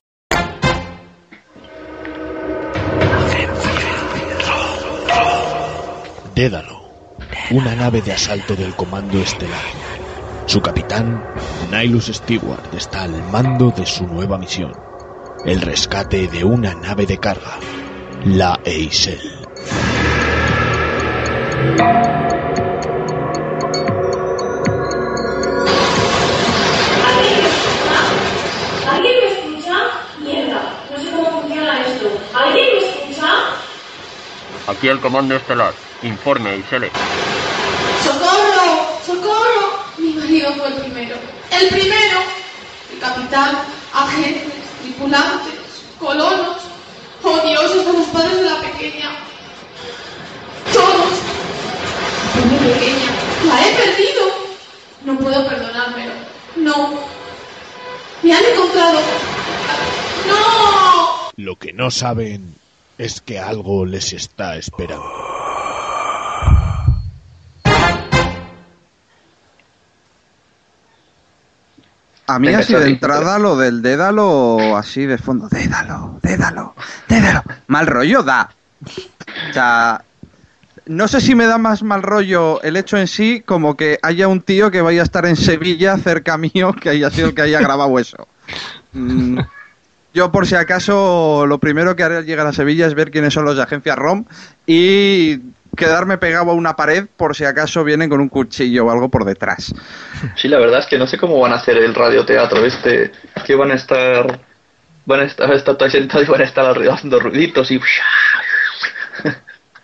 Dédalo, una nave de asalto del Comando Estelar. Su capitán, Nihilus Stewart, está al mando de su nueva misión, el rescate de una nave de carga, la Eisel. ¿Alguien me escucha? Mierda, no sé cómo funciona esto. ¿Alguien me escucha? Aquí el comando estelar. Informe, Isele. ¡Socorro! ¡Socorro! Mi marido fue el primero. ¡El primero! El capitán, agentes, tripulantes, colonos. ¡Oh Dios, están los padres de la pequeña! ¡Todos! Fue mi pequeña. ¡La he perdido! No puedo perdonármelo. No. ¡Me han encontrado! ¡No! Lo que no saben es que algo les está esperando. A mí así de entrada lo del dédalo así de fondo. Dédalo, dédalo, dédalo. Mal rollo da. O sea, no sé si me da más mal rollo el hecho en sí como que haya un tío que vaya a estar en Sevilla cerca mío que haya sido el que haya grabado eso. Mm, yo por si acaso lo primero que haré al llegar a Sevilla es ver quiénes son los de agencia ROM y quedarme pegado a una pared por si acaso vienen con un cuchillo o algo por detrás. Sí, la verdad es que no sé cómo van a hacer el radioteatro este, que van a estar, van a estar, estar sentados y van a estar alrededor haciendo ruiditos y...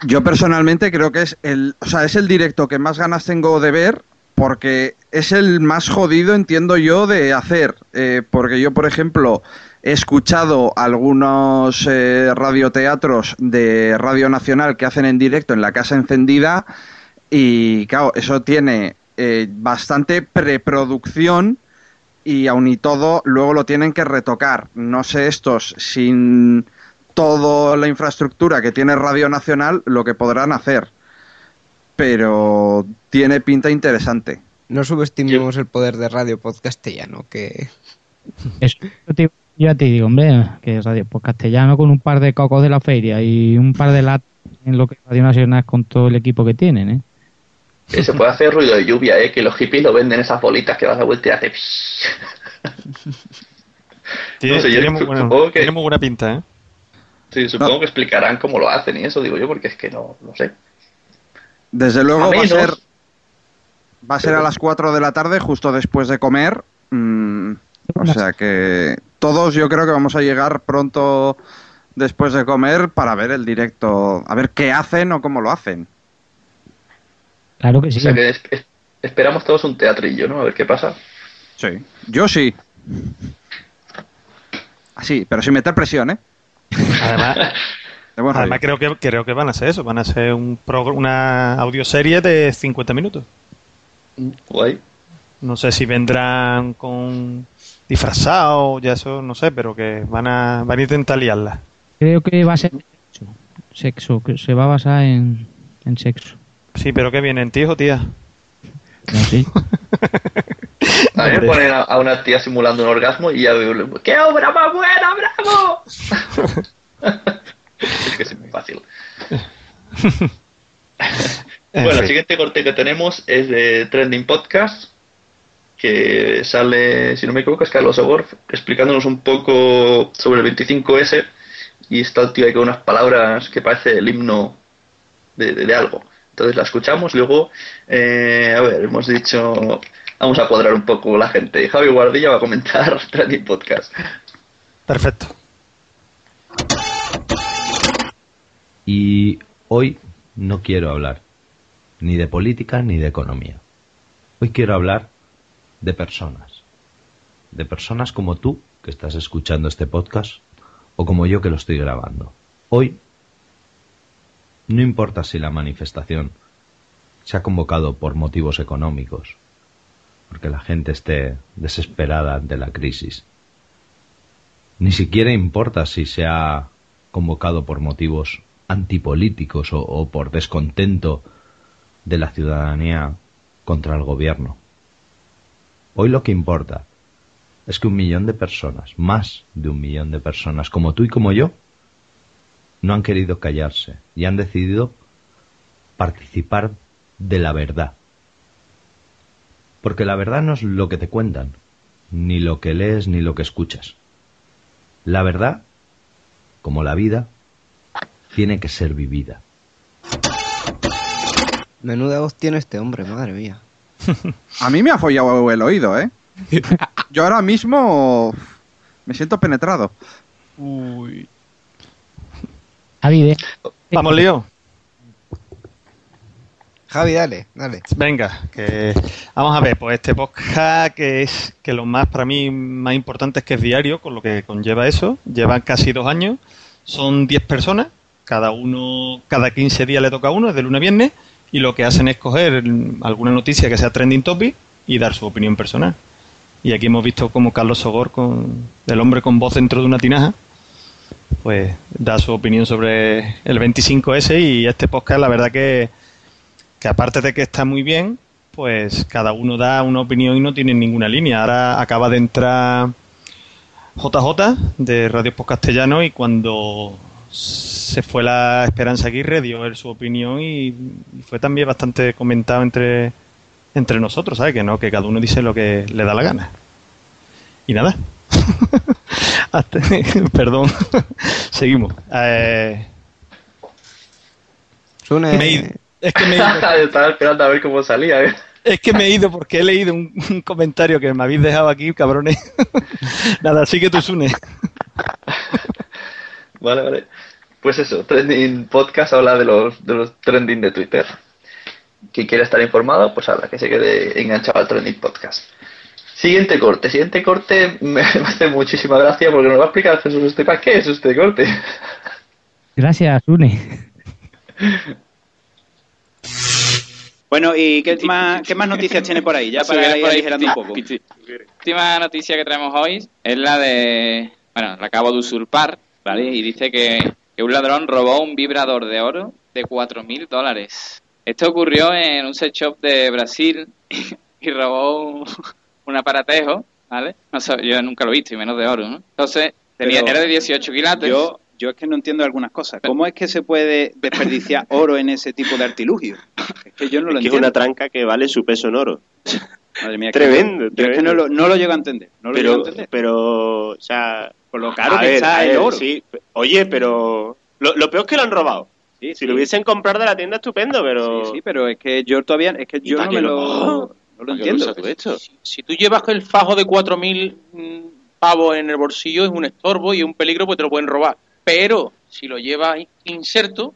Yo personalmente creo que es el, o sea, es el directo que más ganas tengo de ver porque es el más jodido, entiendo yo, de hacer. Eh, porque yo, por ejemplo, he escuchado algunos eh, radioteatros de Radio Nacional que hacen en directo en la casa encendida y, claro, eso tiene eh, bastante preproducción y aun y todo luego lo tienen que retocar. No sé estos sin toda la infraestructura que tiene Radio Nacional lo que podrán hacer. Pero tiene pinta interesante. No subestimemos el poder de Radio Podcastellano, que... Eso, te- ya te digo, hombre, que Radio por castellano con un par de cocos de la feria y un par de latas en lo que Radio Nacional con todo el equipo que tienen, ¿eh? Que se puede hacer ruido de lluvia, ¿eh? Que los hippies lo venden esas bolitas que das la vuelta y hace... *laughs* Tiene, No sé, yo tiene muy, supongo bueno, que- tiene muy buena pinta, ¿eh? Sí, supongo que explicarán cómo lo hacen y eso digo yo, porque es que no, no sé. Desde luego A va a ser va a ser a las 4 de la tarde justo después de comer. Mm, o sea que todos yo creo que vamos a llegar pronto después de comer para ver el directo, a ver qué hacen o cómo lo hacen. Claro que sí. O sea que es- es- esperamos todos un teatrillo, ¿no? A ver qué pasa. Sí. Yo sí. Así, pero sin meter presión, ¿eh? Además, *laughs* creo, que, creo que van a ser eso, van a ser un una audioserie de 50 minutos. Guay. No sé si vendrán con disfrazados, ya eso no sé, pero que van a, van a intentar liarla. Creo que va a ser sexo, sexo, que se va a basar en, en sexo. Sí, pero que vienen, tío o tía. No, sí. *laughs* A mí me Hombre. ponen a, a una tía simulando un orgasmo y ya veo, ¡qué obra más buena, bravo! *laughs* es que es muy fácil. *laughs* En bueno, el siguiente corte que tenemos es de Trending Podcast, que sale, si no me equivoco, es Carlos Ogor explicándonos un poco sobre el 25S y está el tío ahí con unas palabras que parece el himno de, de- de algo. Entonces la escuchamos, luego, eh, a ver, hemos dicho, vamos a cuadrar un poco la gente. Javi Guardilla va a comentar *laughs* Trending Podcast. Perfecto. Y hoy no quiero hablar ni de política ni de economía. Hoy quiero hablar de personas. De personas como tú que estás escuchando este podcast o como yo que lo estoy grabando. Hoy no importa si la manifestación se ha convocado por motivos económicos, porque la gente esté desesperada ante la crisis. Ni siquiera importa si se ha convocado por motivos antipolíticos o, o por descontento de la ciudadanía contra el gobierno. Hoy lo que importa es que un millón de personas, más de un millón de personas, como tú y como yo, no han querido callarse y han decidido participar de la verdad. Porque la verdad no es lo que te cuentan, ni lo que lees, ni lo que escuchas. La verdad, como la vida, tiene que ser vivida. Menuda voz tiene este hombre, madre mía. *laughs* A mí me ha follado el oído, ¿eh? *laughs* Yo ahora mismo me siento penetrado. Uy. Javi, de- Vamos, Lío. Javi, dale, dale. Venga, que vamos a ver, pues este podcast que es que lo más para mí más importante es que es diario, con lo que conlleva eso, llevan casi dos años, son 10 personas, cada uno, cada 15 días le toca a uno, es de lunes a viernes, y lo que hacen es coger alguna noticia que sea trending topic y dar su opinión personal. Y aquí hemos visto como Carlos Sogor, con, el hombre con voz dentro de una tinaja, pues da su opinión sobre el 25S y este podcast la verdad que que aparte de que está muy bien, pues cada uno da una opinión y no tiene ninguna línea. Ahora acaba de entrar JJ de Radio Post Castellano y cuando se fue la Esperanza Aguirre dio él su opinión y, y fue también bastante comentado entre, entre nosotros, ¿sabes? Que no, que cada uno dice lo que le da la gana. Y nada. *laughs* Hasta- *laughs* Perdón. *laughs* Seguimos. Eh, Sune, me he ido. Es que me he ido. Estaba esperando a ver cómo salía. ¿eh? Es que me he ido porque he leído un, un comentario que me habéis dejado aquí, cabrones. Nada, sigue tú, Sune. Vale, vale. Pues eso, Trending Podcast habla de los, de los trending de Twitter. Quien quiera estar informado, pues habla, que se quede enganchado al Trending Podcast. Siguiente corte, siguiente corte *laughs* me, hace muchísima gracia porque nos va a explicar Jesús Estepa qué es este corte. Gracias, Une. Bueno, ¿y qué más, qué más noticias tiene por ahí? Ya para ir por ahí, aligerando un poco. piti- última noticia que traemos hoy es la de. Bueno, la acabo de usurpar, ¿vale? Y dice que, que un ladrón robó un vibrador de oro de 4.000 dólares. Esto ocurrió en un sex shop de Brasil *laughs* y robó un, un aparatejo, ¿vale? No sé, yo nunca lo he visto, y menos de oro, ¿no? Entonces, tenía, era de 18 quilates. Yo, yo es que no entiendo algunas cosas. ¿Cómo es que se puede desperdiciar *laughs* oro en ese tipo de artilugio? Es que yo no lo Es que es entiendo. una tranca que vale su peso en oro. Madre mía, *laughs* que Tremendo, yo- yo es que no lo, no lo llego a entender. No lo pero, llego a entender. pero, o sea... Por lo caro a que ver, está el oro. sí. Oye, pero... Lo, lo peor es que lo han robado. si lo hubiesen comprado de la tienda, estupendo, pero... Sí, sí, pero es que yo todavía... Es que yo no me lo- lo, Oh, no lo ¿para qué lo entiendo. tú esto? Si tú llevas el fajo de 4.000 mm, pavos en el bolsillo, es un estorbo y es un peligro, pues te lo pueden robar. Pero si lo llevas inserto.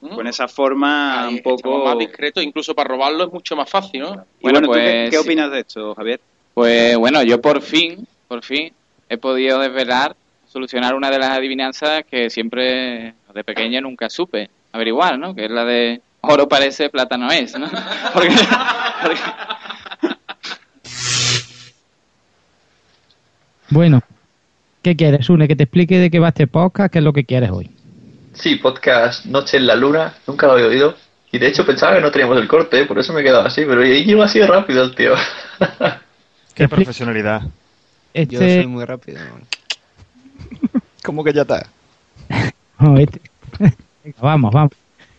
Con esa forma un poco... más discreto, incluso para robarlo es mucho más fácil, ¿no? Bueno, ¿tú qué, pues, qué sí. opinas de esto, Javier? Pues bueno, yo por fin, por fin, he podido desvelar, solucionar una de las adivinanzas que siempre, de pequeña, nunca supe averiguar, ¿no? Que es la de oro parece, plata no es, ¿no? *laughs* Porque- porque- Bueno, ¿qué quieres, Une? Que te explique de qué va este podcast, qué es lo que quieres hoy. Sí, podcast Noche en la Luna, nunca lo había oído. Y de hecho pensaba que no teníamos el corte, por eso me he quedado así, pero lleva así de rápido el tío. Qué profesionalidad. Este- Yo soy muy rápido. *laughs* ¿Cómo que ya está? *laughs* No, este- *laughs* vamos, vamos.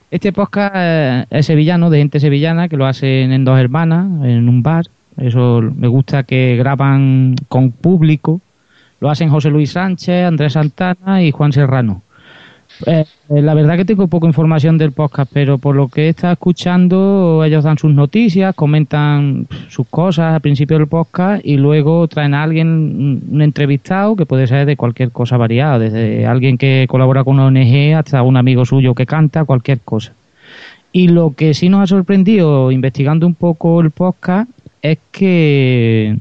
Este podcast eh, es sevillano, de gente sevillana, que lo hacen en dos hermanas, en un bar. Eso me gusta que graban con público. Lo hacen José Luis Sánchez, Andrés Santana y Juan Serrano. Eh, la verdad que tengo poca información del podcast, pero por lo que he estado escuchando, ellos dan sus noticias, comentan sus cosas al principio del podcast y luego traen a alguien, un- entrevistado, que puede ser de cualquier cosa variada, desde alguien que colabora con una ONG hasta un amigo suyo que canta, cualquier cosa. Y lo que sí nos ha sorprendido investigando un poco el podcast es que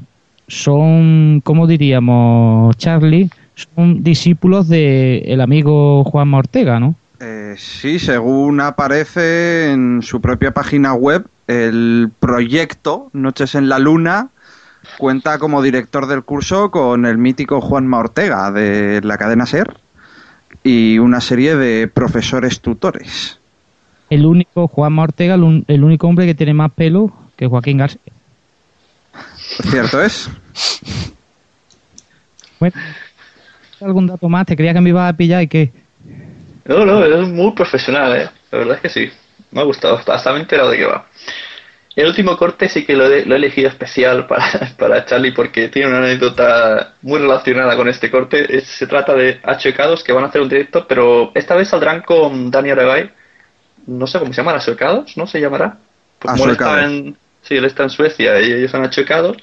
son, ¿cómo diríamos, Charlie? Son discípulos del amigo Juan Ortega, ¿no? Eh, sí, según aparece en su propia página web, el proyecto Noches en la Luna cuenta como director del curso con el mítico Juanma Ortega de la cadena SER y una serie de profesores tutores. El único, Juan Ortega, el, el único hombre que tiene más pelo que Joaquín García. ¿Cierto es? *laughs* Bueno, ¿algún dato más? Te creía que me ibas a pillar y que... No, no, es muy profesional, ¿eh? La verdad es que sí. Me ha gustado, hasta me he enterado de qué va. El último corte sí que lo he, lo he elegido especial *laughs* para, para Charlie porque tiene una anécdota muy relacionada con este corte. Es- se trata de Achuecados que van a hacer un directo, pero esta vez saldrán con Dani Aragay. No sé cómo se llaman, Achuecados, ¿no? Se llamará. Pues como él está en, sí, él está en Suecia y ellos son Achuecados.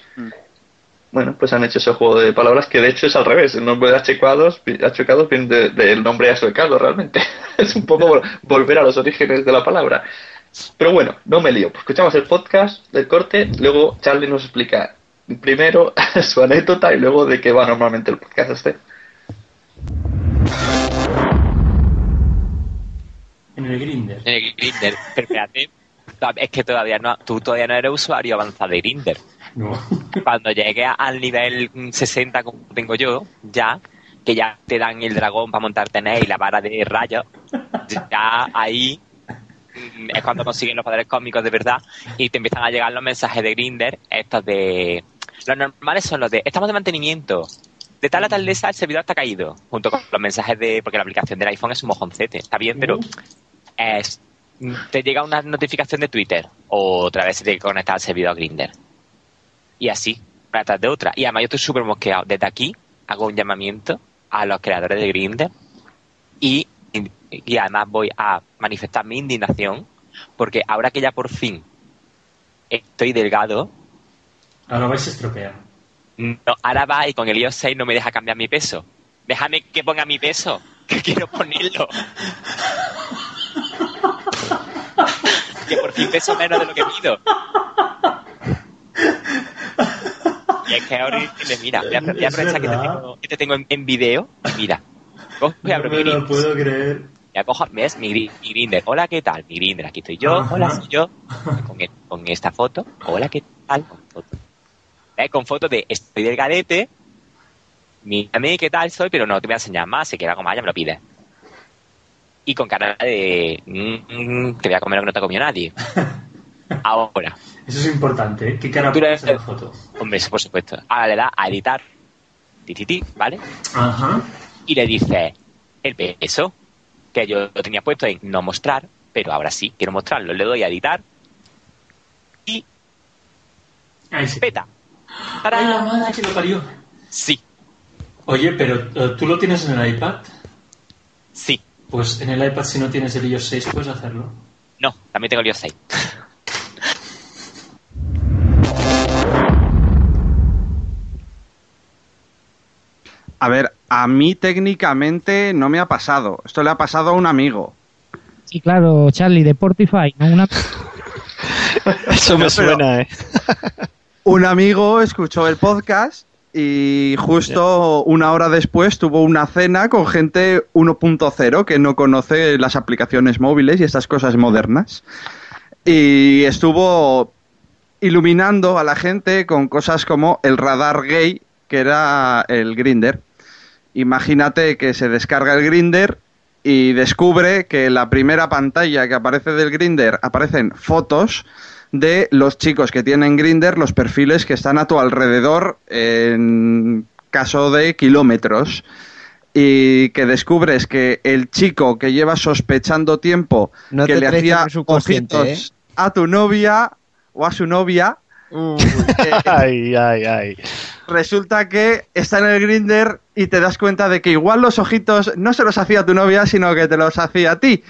Bueno, pues han hecho ese juego de palabras que de hecho es al revés. El nombre de achecados, achecados viene de- del nombre asuecado realmente. *laughs* es un poco vol- volver a los orígenes de la palabra. Pero bueno, no me lío. Pues escuchamos el podcast del corte, luego Charlie nos explica primero *laughs* su anécdota y luego de qué va normalmente el podcast este. En el Grinder. En el Grinder. Pero espérate, es que todavía no, tú todavía no eres usuario avanzado de Grinder. No. Cuando llegue al nivel mm, 60 como tengo yo, ya, que ya te dan el dragón para montarte en él y la vara de rayos, ya ahí mm, es cuando consiguen los poderes cósmicos de verdad y te empiezan a llegar los mensajes de Grinder, estos de... Los normales son los de, estamos de mantenimiento, de tal a tal día el servidor está caído, junto con los mensajes de... porque la aplicación del iPhone es un mojoncete, está bien, pero es, te llega una notificación de Twitter o otra vez se te conecta al servidor Grinder. Y así, una tras de otra. Y además yo estoy súper mosqueado. Desde aquí hago un llamamiento a los creadores de Grinder y, y además voy a manifestar mi indignación porque ahora que ya por fin estoy delgado, Ahora vais a estropear. no, ahora va y con el iOS 6 no me deja cambiar mi peso. Déjame que ponga mi peso, que quiero ponerlo. *laughs* que por fin peso menos de lo que pido. Y es que ahora, mira, voy a, voy a Es aprovechar que te tengo, que te tengo en, en video. Mira, cojo y abro No mi me lo puedo creer. Ya cojo, ¿ves? Mi, mi Grindr. Hola, ¿qué tal? Mi Grindr, aquí estoy yo. Ajá. Hola, soy yo. Con, e- con esta foto. Hola, ¿qué tal? Con foto. ¿Ves? Con foto de estoy del garete. Mírame qué tal soy, pero no te voy a enseñar más. Si quieres algo más, ya me lo pides. Y con cara de... mm, mm, te voy a comer lo que no te ha comido nadie. *laughs* Ahora. Eso es importante, ¿eh? ¿Qué cara Tú pones en la foto? Hombre, eso por supuesto. Ahora le da a editar. Ti, ti, ti, ¿vale? Ajá. y le dice el peso que yo lo tenía puesto en no mostrar, pero ahora sí, quiero mostrarlo. Le doy a editar y peta. ¡Ay, la madre que lo parió! Sí. Oye, pero eh, ¿tú lo tienes en el iPad? Sí. Pues en el iPad, si no tienes el iOS 6, puedes hacerlo. No, también tengo el iOS 6. A ver, a mí técnicamente no me ha pasado. Esto le ha pasado a un amigo. Sí, claro, Charlie, de Portify, ¿no? Una... *laughs* Eso me suena, ¿eh? Un amigo escuchó el podcast y justo una hora después tuvo una cena con gente 1.0 que no conoce las aplicaciones móviles y estas cosas modernas. Y estuvo iluminando a la gente con cosas como el radar gay, que era el grinder. Imagínate que se descarga el grinder y descubre que en la primera pantalla que aparece del grinder aparecen fotos de los chicos que tienen grinder, los perfiles que están a tu alrededor en caso de kilómetros. Y que descubres que el chico que lleva sospechando tiempo No que te le hacía ojitos a tu novia o a su novia, *laughs* Ay, ay, ay. resulta que está en el grinder y te das cuenta de que igual los ojitos no se los hacía tu novia, sino que te los hacía a ti.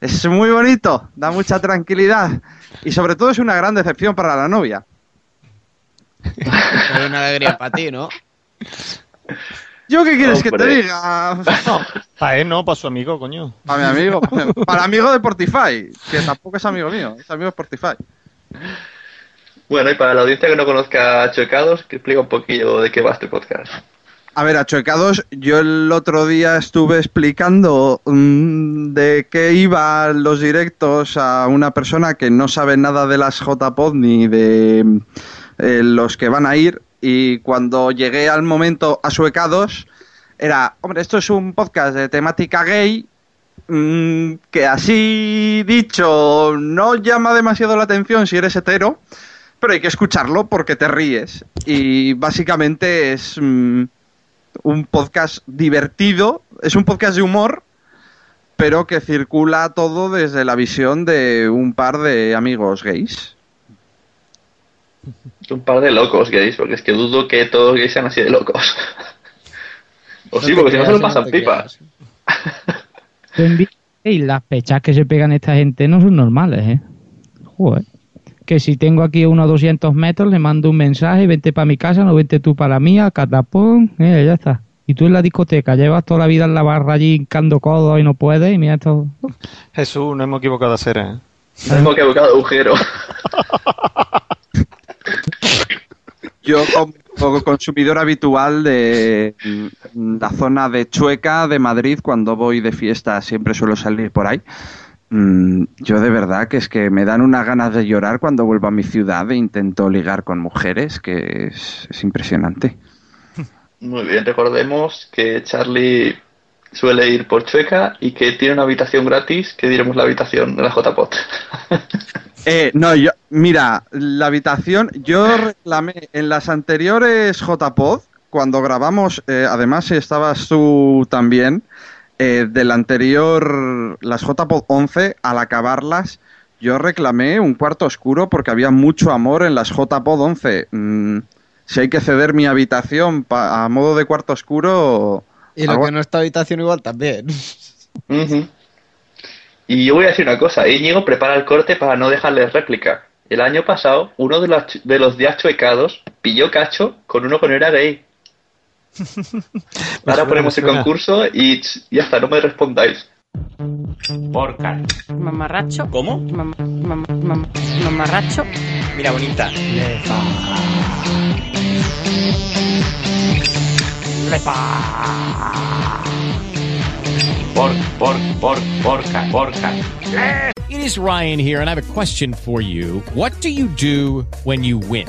Es muy bonito, da mucha tranquilidad y sobre todo es una gran decepción para la novia. *laughs* Pero una alegría para ti, ¿no? ¿Yo qué quieres que te diga? Para él no, para su amigo, coño. Para mi amigo, para amigo de Portify, que tampoco es amigo mío, es amigo de Portify. Bueno, y para la audiencia que no conozca a Chocados, que explica un poquillo de qué va este podcast. A ver, achuecados, yo el otro día estuve explicando mm, de qué iban los directos a una persona que no sabe nada de las JPod ni de eh, los que van a ir y cuando llegué al momento asuecados era, hombre, esto es un podcast de temática gay mm, que así dicho no llama demasiado la atención si eres hetero, pero hay que escucharlo porque te ríes y básicamente es... mm, un podcast divertido, es un podcast de humor, pero que circula todo desde la visión de un par de amigos gays. *laughs* Un par de locos gays, porque es que dudo que todos gays sean así de locos. *laughs* o sí, te porque si no se lo pasan te pipa. creas. Tú envi- Y las pechas que se pegan esta gente no son normales, ¿eh? Joder. Que si tengo aquí a unos 200 metros, le mando un mensaje, vente para mi casa, no vente tú para la mía, catapón, eh, ya está. Y tú en la discoteca, llevas toda la vida en la barra allí hincando codos y no puedes, y mira esto. Jesús, no hemos equivocado de hacer, ¿eh? Hemos equivocado de agujero. *laughs* Yo como, como consumidor habitual de mm, la zona de Chueca de Madrid, cuando voy de fiesta siempre suelo salir por ahí. Mm, Yo de verdad que es que me dan unas ganas de llorar cuando vuelvo a mi ciudad e intento ligar con mujeres, que es, es impresionante. Muy bien, recordemos que Charlie suele ir por Chueca y que tiene una habitación gratis, que diremos la habitación de la JPOT. *laughs* Eh, no, yo, mira, la habitación, yo reclamé en las anteriores JPod, cuando grabamos, eh, además estabas tú también, eh, del anterior, las JPod 11, al acabarlas, yo reclamé un cuarto oscuro porque había mucho amor en las JPod 11. Mm, si hay que ceder mi habitación pa- a modo de cuarto oscuro... Y lo algo- que no está habitación igual también. *laughs* Y yo voy a decir una cosa, Íñigo prepara el corte para no dejarle réplica. El año pasado, uno de los, de los días chuecados pilló cacho con uno que no era gay. Ahora ponemos el concurso y ya está, no me respondáis. Porca. Mamarracho. ¿Cómo? Mam- mam- mam- mamarracho. Mira, bonita. Por, por, por, porca, porca. It is Ryan here, and I have a question for you. What do you do when you win?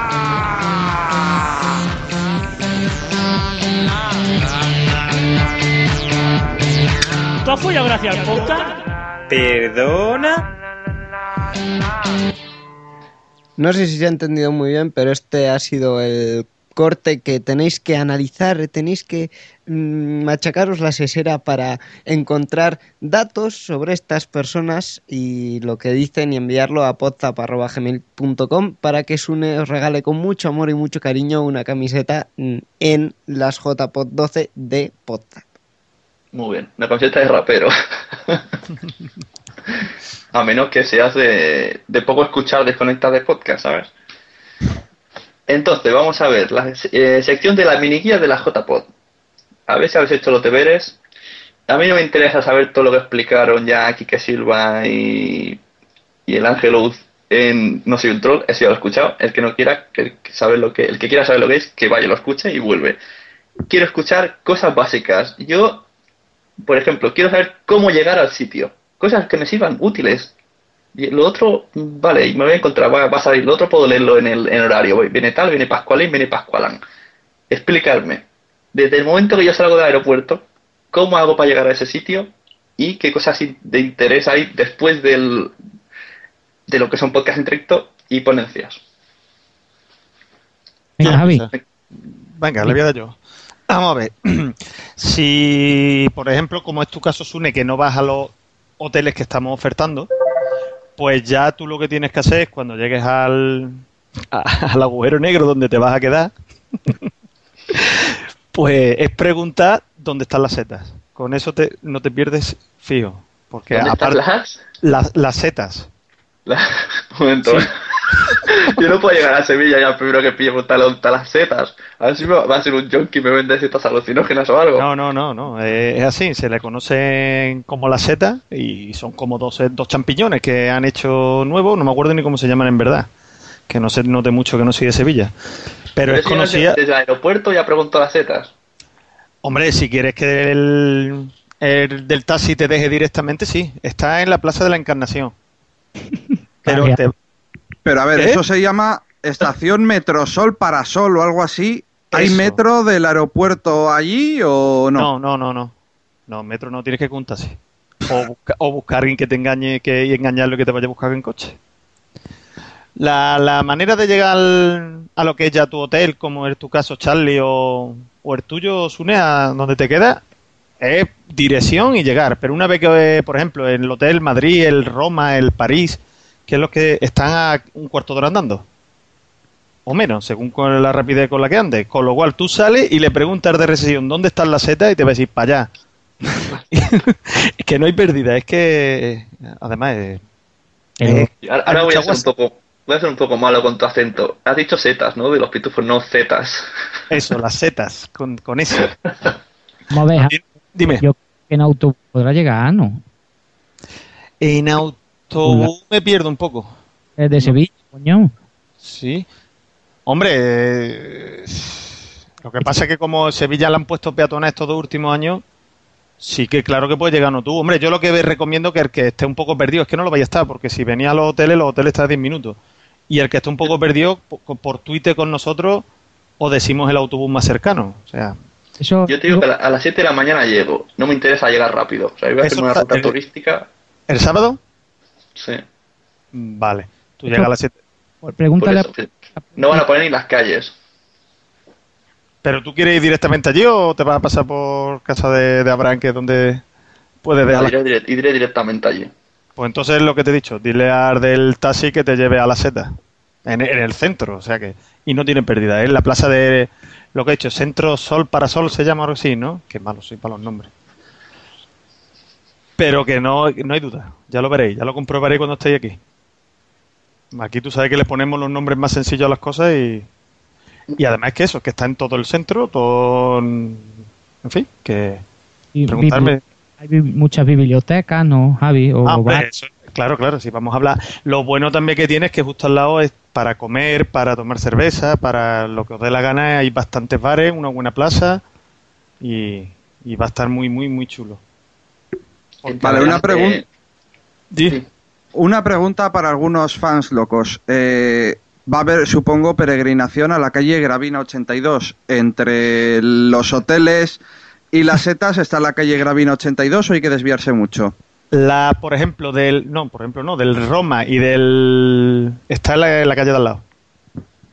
¿Tú has follado gracias al podcast? ¿Perdona? No sé si se ha entendido muy bien, pero este ha sido el corte que tenéis que analizar, tenéis que mm, machacaros la sesera para encontrar datos sobre estas personas y lo que dicen y enviarlo a podzap.gmail.com para que Sune os regale con mucho amor y mucho cariño una camiseta mm, en las JPod 12 de Podzap. Muy bien, una camiseta de rapero. *laughs* A menos que seas de, de poco escuchar desconectar de podcast, ¿sabes? Entonces, vamos a ver, la eh, sección de la mini guía de la JPod. A ver si habéis hecho los deberes. A mí no me interesa saber todo lo que explicaron ya Kike Silva y, y el Ángel Luz en No soy un troll, eso ya lo he escuchado. El que no quiera, el que, sabe lo que, el que quiera saber lo que es, que vaya, lo escuche y vuelve. Quiero escuchar cosas básicas. Yo, por ejemplo, quiero saber cómo llegar al sitio. Cosas que me sirvan útiles. Y lo otro, vale, y me voy a encontrar, va, va a salir, lo otro puedo leerlo en el en horario. Viene tal, viene Pascualín, viene Pascualán. Explicarme, desde el momento que yo salgo del aeropuerto, cómo hago para llegar a ese sitio y qué cosas de interés hay después del, de lo que son podcast en directo y ponencias. Venga, Javi. Venga, le voy a dar yo. Vamos a ver. *clears throat* Si, por ejemplo, como es tu caso, Sune, que no vas a los hoteles que estamos ofertando, pues ya tú lo que tienes que hacer es cuando llegues al, a- *laughs* al agujero negro donde te vas a quedar, *laughs* pues es preguntar dónde están las setas. Con eso te, no te pierdes fijo. Porque ¿Dónde están aparte- las? las, las setas. *laughs* Un momento. Yo no puedo llegar a Sevilla ya primero que pille montar las setas. A ver si me va a ser un junkie y me vende setas alucinógenas o algo. No, no, no, no. eh, es así. Se le conocen como las setas y son como dos, eh, dos champiñones que han hecho nuevos. No me acuerdo ni cómo se llaman en verdad. Que no se note mucho que no soy de Sevilla. Pero es conocida. Desde, desde el aeropuerto ya pregunto las setas. Hombre, si quieres que el, el del taxi te deje directamente, sí. Está en la Plaza de la Encarnación. *laughs* Pero te- Pero a ver, ¿Qué? eso se llama estación Metrosol Parasol o algo así. ¿Hay Eso. metro del aeropuerto allí o no? No, no, no, no. No, metro no tienes que juntarse. O, busca- o buscar a alguien que te engañe que, y engañarlo y que te vaya a buscar en coche. La, la manera de llegar al- a lo que es ya tu hotel, como es tu caso, Charlie, o, o el tuyo, Sune, a donde te quedas, es dirección y llegar. Pero una vez que, por ejemplo, en el hotel Madrid, el Roma, el París, que es los que están a un cuarto de hora andando. O menos, según con la rapidez con la que andes. Con lo cual tú sales y le preguntas de recesión dónde están las setas y te va a decir para allá. *laughs* es que no hay pérdida, es que además es, Eh, Ahora, ahora voy a ser un poco voy a ser un poco malo con tu acento. Has dicho setas, ¿no? De los pitufos, no zetas. eso, las setas, con, con eso. Vamos a ver, Javi, Dime. yo creo que en auto podrá llegar, ¿no? En autobús me pierdo un poco. Es de Sevilla, coño. Sí. Hombre, eh, lo que pasa es que como Sevilla le han puesto peatones estos dos últimos años, sí que claro que puedes llegar no tú. Hombre, yo lo que recomiendo que el que esté un poco perdido es que no lo vaya a estar, porque si venía a los hoteles, los hoteles están a 10 minutos. Y el que esté un poco perdido, por, por Twitter con nosotros, o decimos el autobús más cercano. O sea, Eso, Yo te digo que a la- a las 7 de la mañana llego. No me interesa llegar rápido. O sea, yo voy a hacer una ruta el- turística. ¿el sábado? Sí. Vale. Tú llegas a las 7. Pregúntale Por eso, No van a poner ni las calles. ¿Pero tú quieres ir directamente allí o te vas a pasar por casa de, de Abraham, que es donde puedes dejar No, iré, iré directamente allí. Pues entonces lo que te he dicho, dile al del taxi que te lleve a la seta, en, en el centro, o sea que, y no tienen pérdida, es la plaza de, lo que he dicho, Centro Sol para Sol se llama algo así, ¿no? Qué malo soy para los nombres. Pero que no, no hay duda, ya lo veréis, ya lo comprobaréis cuando estéis aquí. Aquí tú sabes que le ponemos los nombres más sencillos a las cosas y, y además que eso, que está en todo el centro, todo, en fin, que y preguntarme... hay muchas bibliotecas, ¿no, Javi? O Ah, eso- claro, claro, si vamos a hablar. Lo bueno también que tiene es que justo al lado es para comer, para tomar cerveza, para lo que os dé la gana, hay bastantes bares, una buena plaza y, y va a estar muy, muy, muy chulo. Vale, una pregunta. Una pregunta para algunos fans locos. Eh, va a haber, supongo, peregrinación a la calle Gravina 82. Entre los hoteles y las setas está la calle Gravina 82 o hay que desviarse mucho. La, por ejemplo, del. No, por ejemplo, no, del Roma y del. Está en la, en la calle de al lado.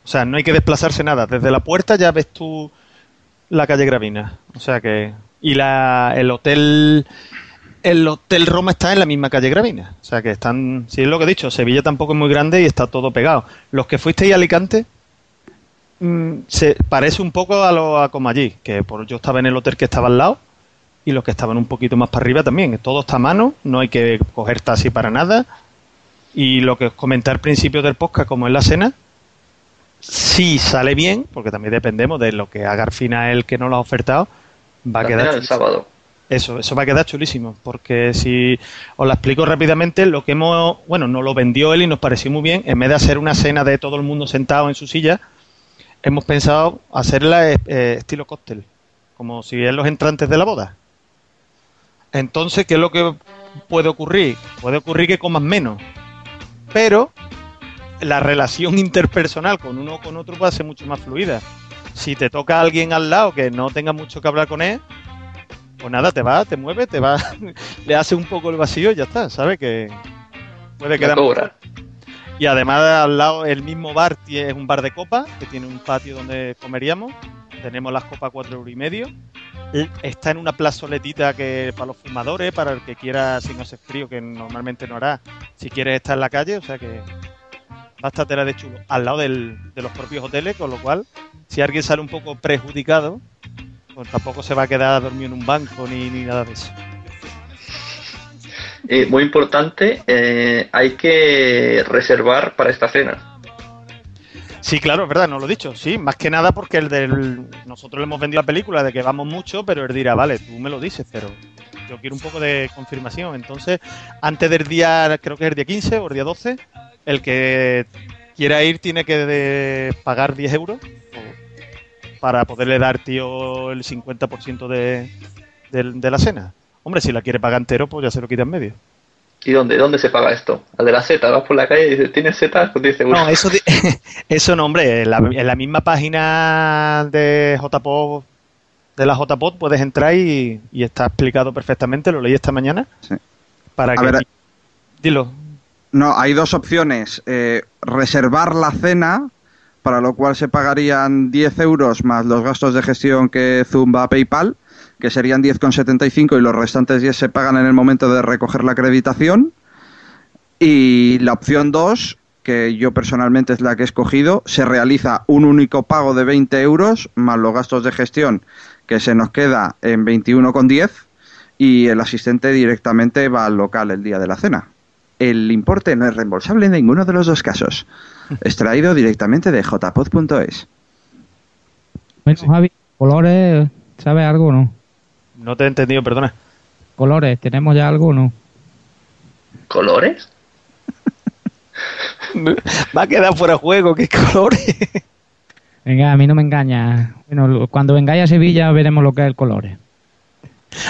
O sea, no hay que desplazarse nada. Desde la puerta ya ves tú la calle Gravina. O sea que. Y la, el hotel. El Hotel Roma está en la misma calle Gravina. O sea que están. Si es lo que he dicho, Sevilla tampoco es muy grande y está todo pegado. Los que fuisteis a Alicante. mm, se parece un poco a lo a como allí. Que por, yo estaba en el hotel que estaba al lado. Y los que estaban un poquito más para arriba también. Todo está a mano. No hay que coger taxi para nada. Y lo que os comenté al principio del podcast, como es la cena, si sale bien, porque también dependemos de lo que haga al final el que no lo ha ofertado, va a quedar chulísimo. sábado. Eso, eso va a quedar chulísimo, porque si os la explico rápidamente, lo que hemos, bueno, nos lo vendió él y nos pareció muy bien, en vez de hacer una cena de todo el mundo sentado en su silla, hemos pensado hacerla eh, eh, estilo cóctel, como si es los entrantes de la boda. Entonces, ¿qué es lo que puede ocurrir? Puede ocurrir que comas menos, pero la relación *laughs* interpersonal con uno o con otro va a ser mucho más fluida. Si te toca a alguien al lado que no tenga mucho que hablar con él, pues nada, te va, te mueve, te va, *laughs* le hace un poco el vacío y ya está, ¿sabes? Que puede quedar cobra. y además al lado el mismo bar es un bar de copas que tiene un patio donde comeríamos. Tenemos las copas cuatro euros y medio. Está en una plazoletita que para los fumadores, para el que quiera, si no hace frío, que normalmente no hará, si quieres estar en la calle, o sea que va a estar tela de chulo. Al lado del- de los propios hoteles, con lo cual, si alguien sale un poco perjudicado, pues tampoco se va a quedar dormido en un banco ni, ni nada de eso. Eh, muy importante, eh, hay que reservar para esta cena. Sí, claro, es verdad, no lo he dicho. Sí, más que nada porque el del. Nosotros le hemos vendido la película de que vamos mucho, pero él dirá, vale, tú me lo dices, pero yo quiero un poco de confirmación. Entonces, antes del día, creo que es el día 15 o el día 12, el que quiera ir tiene que pagar 10 euros o- para poderle dar, tío, el 50% de, de, de la cena. Hombre, si la quiere pagar entero, pues ya se lo quita en medio. ¿Y dónde, dónde se paga esto? Al de la Z, vas por la calle y dices, ¿tienes Z? Pues dice, No, eso, *laughs* eso no, hombre. En la, en la misma página de JPOD, de la JPOD, puedes entrar y, y está explicado perfectamente. Lo leí esta mañana. Para A que. ver, Dilo. No, hay dos opciones. Eh, reservar la cena, para lo cual se pagarían 10 euros más los gastos de gestión que zumba PayPal, que serían 10,75 y los restantes 10 se pagan en el momento de recoger la acreditación. Y la opción 2, que yo personalmente es la que he escogido, se realiza un único pago de 20 euros más los gastos de gestión, que se nos queda en 21,10 y el asistente directamente va al local el día de la cena. El importe no es reembolsable en ninguno de los dos casos. *laughs* Extraído directamente de jpod.es. Bueno, Javi, colores, ¿sabes algo o no? No te he entendido, perdona. Colores, ¿tenemos ya algo o no? ¿Colores? *laughs* Va a quedar fuera de juego, ¿qué colores? Venga, a mí no me engaña. Bueno, cuando vengáis a Sevilla veremos lo que es el colores.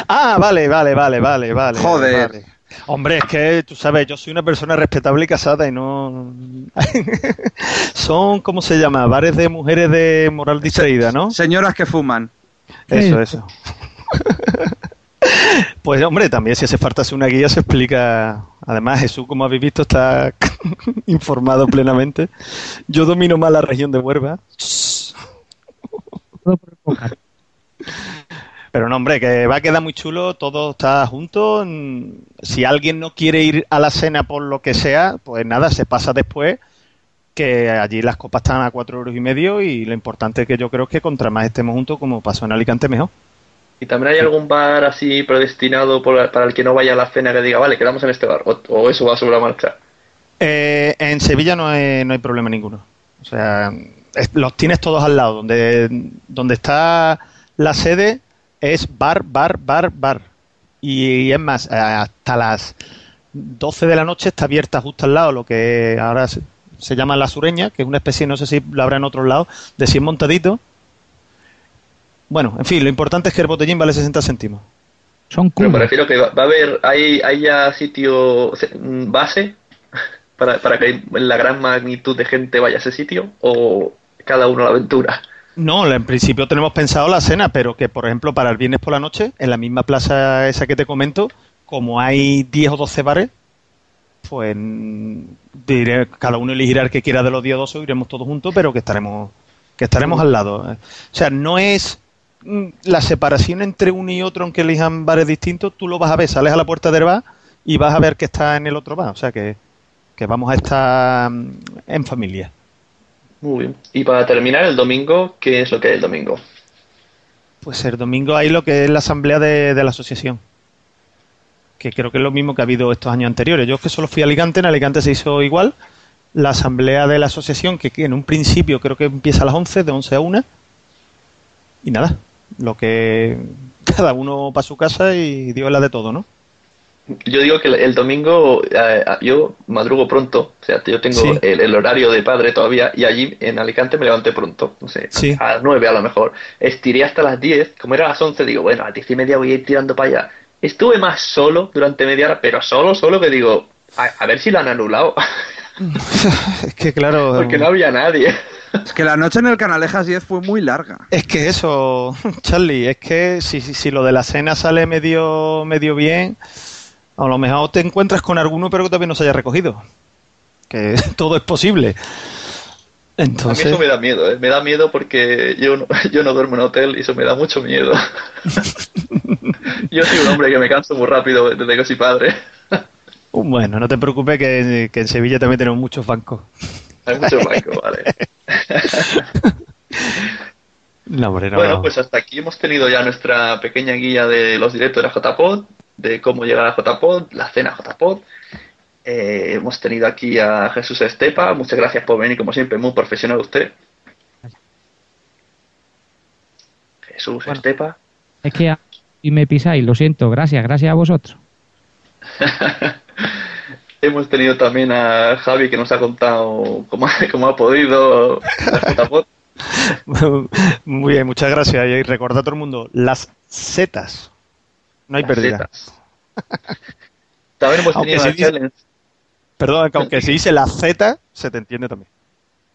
Ah, vale, vale, vale, vale, vale. Joder. vale. Hombre, es que tú sabes, yo soy una persona respetable y casada y no. *laughs* Son, ¿cómo se llama? Bares de mujeres de moral distraída, ¿no? Señoras que fuman. Eso, eso. *laughs* Pues hombre, también si hace falta hacer una guía se explica. Además, Jesús, como habéis visto, está *laughs* informado plenamente. Yo domino más la región de Huelva. Pero no, hombre, que va a quedar muy chulo, todo está junto. Mm, Si alguien no quiere ir a la cena por lo que sea, pues nada, se pasa después, que allí las copas están a cuatro euros y medio y lo importante que yo creo es que contra más estemos juntos, como pasó en Alicante, mejor. ¿Y también hay algún bar así predestinado por- para el que no vaya a la cena que diga, vale, quedamos en este bar? ¿O, o eso va sobre la marcha? Eh, en Sevilla no hay, no hay problema ninguno. O sea, es- los tienes todos al lado. Donde, donde está la sede es bar, bar, bar, bar. Y, es más, eh, hasta las 12 de la noche está abierta justo al lado lo que ahora se, se llama la sureña, que es una especie, no sé si lo habrá en otros lados, de 100 montaditos. Bueno, en fin, lo importante es que el botellín vale 60 céntimos. Son Pero me refiero que va, va a haber, hay, hay ya sitio mm, base *laughs* para, para que la gran magnitud de gente vaya a ese sitio o cada uno a la aventura. No, en principio tenemos pensado la cena, pero que por ejemplo para el viernes por la noche, en la misma plaza esa que te comento, como hay 10 o 12 bares, pues mm, diré, cada uno elegirá el que quiera de los diodosos, iremos todos juntos, pero que estaremos, que estaremos al lado. O sea, no es mm, la separación entre uno y otro, aunque elijan bares distintos, tú lo vas a ver, sales a la puerta del bar y vas a ver que está en el otro bar. O sea, que, que vamos a estar mm, en familia. Muy bien. Y para terminar, el domingo, ¿qué es lo que hay el domingo? Pues el domingo hay lo que es la asamblea de, la asociación. Que creo que es lo mismo que ha habido estos años anteriores. Yo es que solo fui a Alicante, en Alicante se hizo igual. La asamblea de la asociación, que, en un principio creo que empieza a las 11, de 11 a 1. Y nada, lo que *laughs* cada uno para su casa y Dios es la de todo, ¿no? Yo digo que el, el domingo eh, yo madrugo pronto, o sea, yo tengo Sí. el, el horario de padre todavía y allí en Alicante me levanté pronto, no sé, Sí. a las 9 a lo mejor. Estiré hasta las 10, como era a las 11, digo, bueno, a las 10 y media voy a ir tirando para allá. Estuve más solo durante media hora, pero solo, solo que digo, a, a ver si lo han anulado, *laughs* Es que claro. *laughs* porque no había nadie. Es que la noche en el Canalejas 10 fue muy larga. Es que eso, *laughs* Charlie, es que si, si, si lo de la cena sale medio, medio bien, a lo mejor te encuentras con alguno pero que todavía no se haya recogido. Que *laughs* todo es posible. A mí Entonces, eso me da miedo, ¿eh? me da miedo porque yo no, *laughs* yo no duermo en hotel y eso me da mucho miedo. *laughs* yo soy un hombre que me canso muy rápido desde que soy padre. uh, bueno, no te preocupes que, que en Sevilla también tenemos muchos bancos. Hay mucho banco, vale. No, hombre, no. Bueno, pues hasta aquí hemos tenido ya nuestra pequeña guía de los directos de la JPod, de cómo llegar a JPod, la cena JPod. Eh, hemos tenido aquí a Jesús Estepa, muchas gracias por venir, como siempre, muy profesional usted. Jesús Estepa. Es que a- y me pisáis, lo siento, gracias, gracias a vosotros. *laughs* Hemos tenido también a Javi que nos ha contado cómo, cómo ha podido la JPod. *laughs* Muy bien, muchas gracias. Y recordad a todo el mundo, las setas. No hay pérdida. También hemos Aunque tenido se a dice- Challenge. Perdón, que aunque se dice la Z, se te entiende también.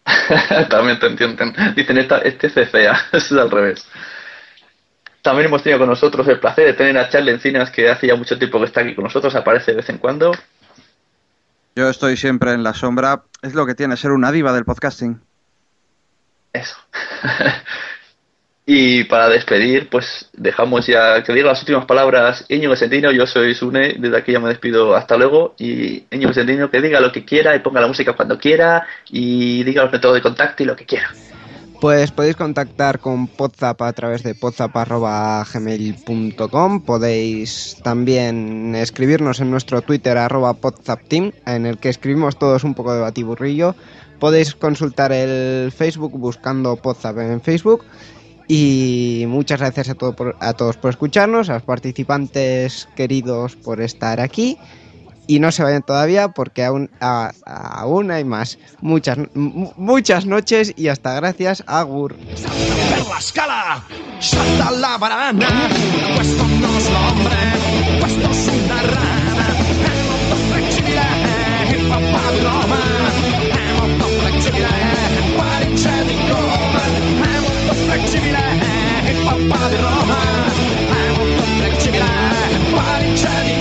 *laughs* También te entienden. Dicen, esta, este es *laughs* CCA, es al revés. También hemos tenido con nosotros el placer de tener a Charlie Encinas, que hace ya mucho tiempo que está aquí con nosotros, aparece de vez en cuando. Yo estoy siempre en la sombra. Es lo que tiene ser una diva del podcasting. Eso. *laughs* y para despedir, pues dejamos ya que diga las últimas palabras Íñigo Vicentino, yo soy Sune, desde aquí ya me despido, hasta luego. Y Íñigo que diga lo que quiera y ponga la música cuando quiera y diga los métodos de contacto y lo que quiera. Pues podéis contactar con Podzap a través de podzap.gmail.com Podéis también escribirnos en nuestro Twitter arroba podzapteam, en el que escribimos todos un poco de batiburrillo. Podéis consultar el Facebook buscando Podzap en Facebook. Y muchas gracias a, todo a todos por escucharnos, a los participantes queridos por estar aquí. Y no se vayan todavía porque aún, aún hay más. Muchas, muchas noches y hasta gracias. Agur. per la scala, salta la barana, Civile, il papà di Roma, è molto flexibile, quali cieli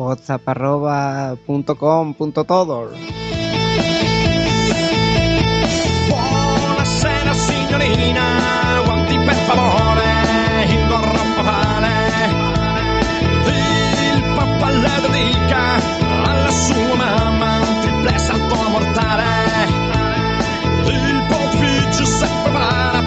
whatsapp.com.todo Buonasera signorina, guanti per favore, il gorro papale. Il papà le dedica alla sua mamma un triple salto mortale. Il pontificio papà di Roma è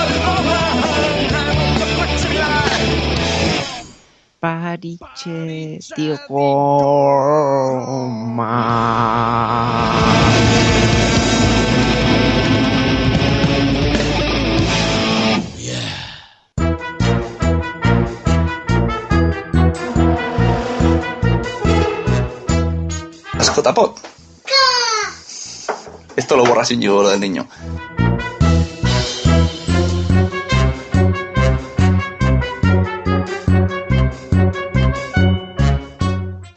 Pariche. Las JPOT. Esto lo borra sin yo, lo del niño.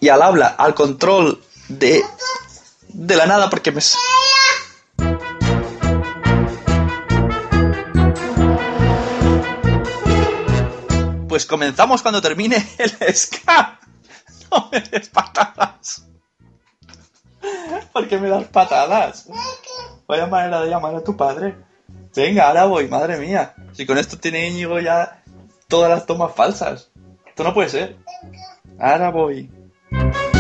Y al habla, al control de, de la nada, porque me... Pues comenzamos cuando termine *laughs* el ska. No me des patadas. ¿Por qué me das patadas? Vaya manera de llamar a tu padre. Venga, ahora voy, madre mía. Si con esto tiene Íñigo ya todas las tomas falsas. Esto no puede ser. Ahora voy. Thank you.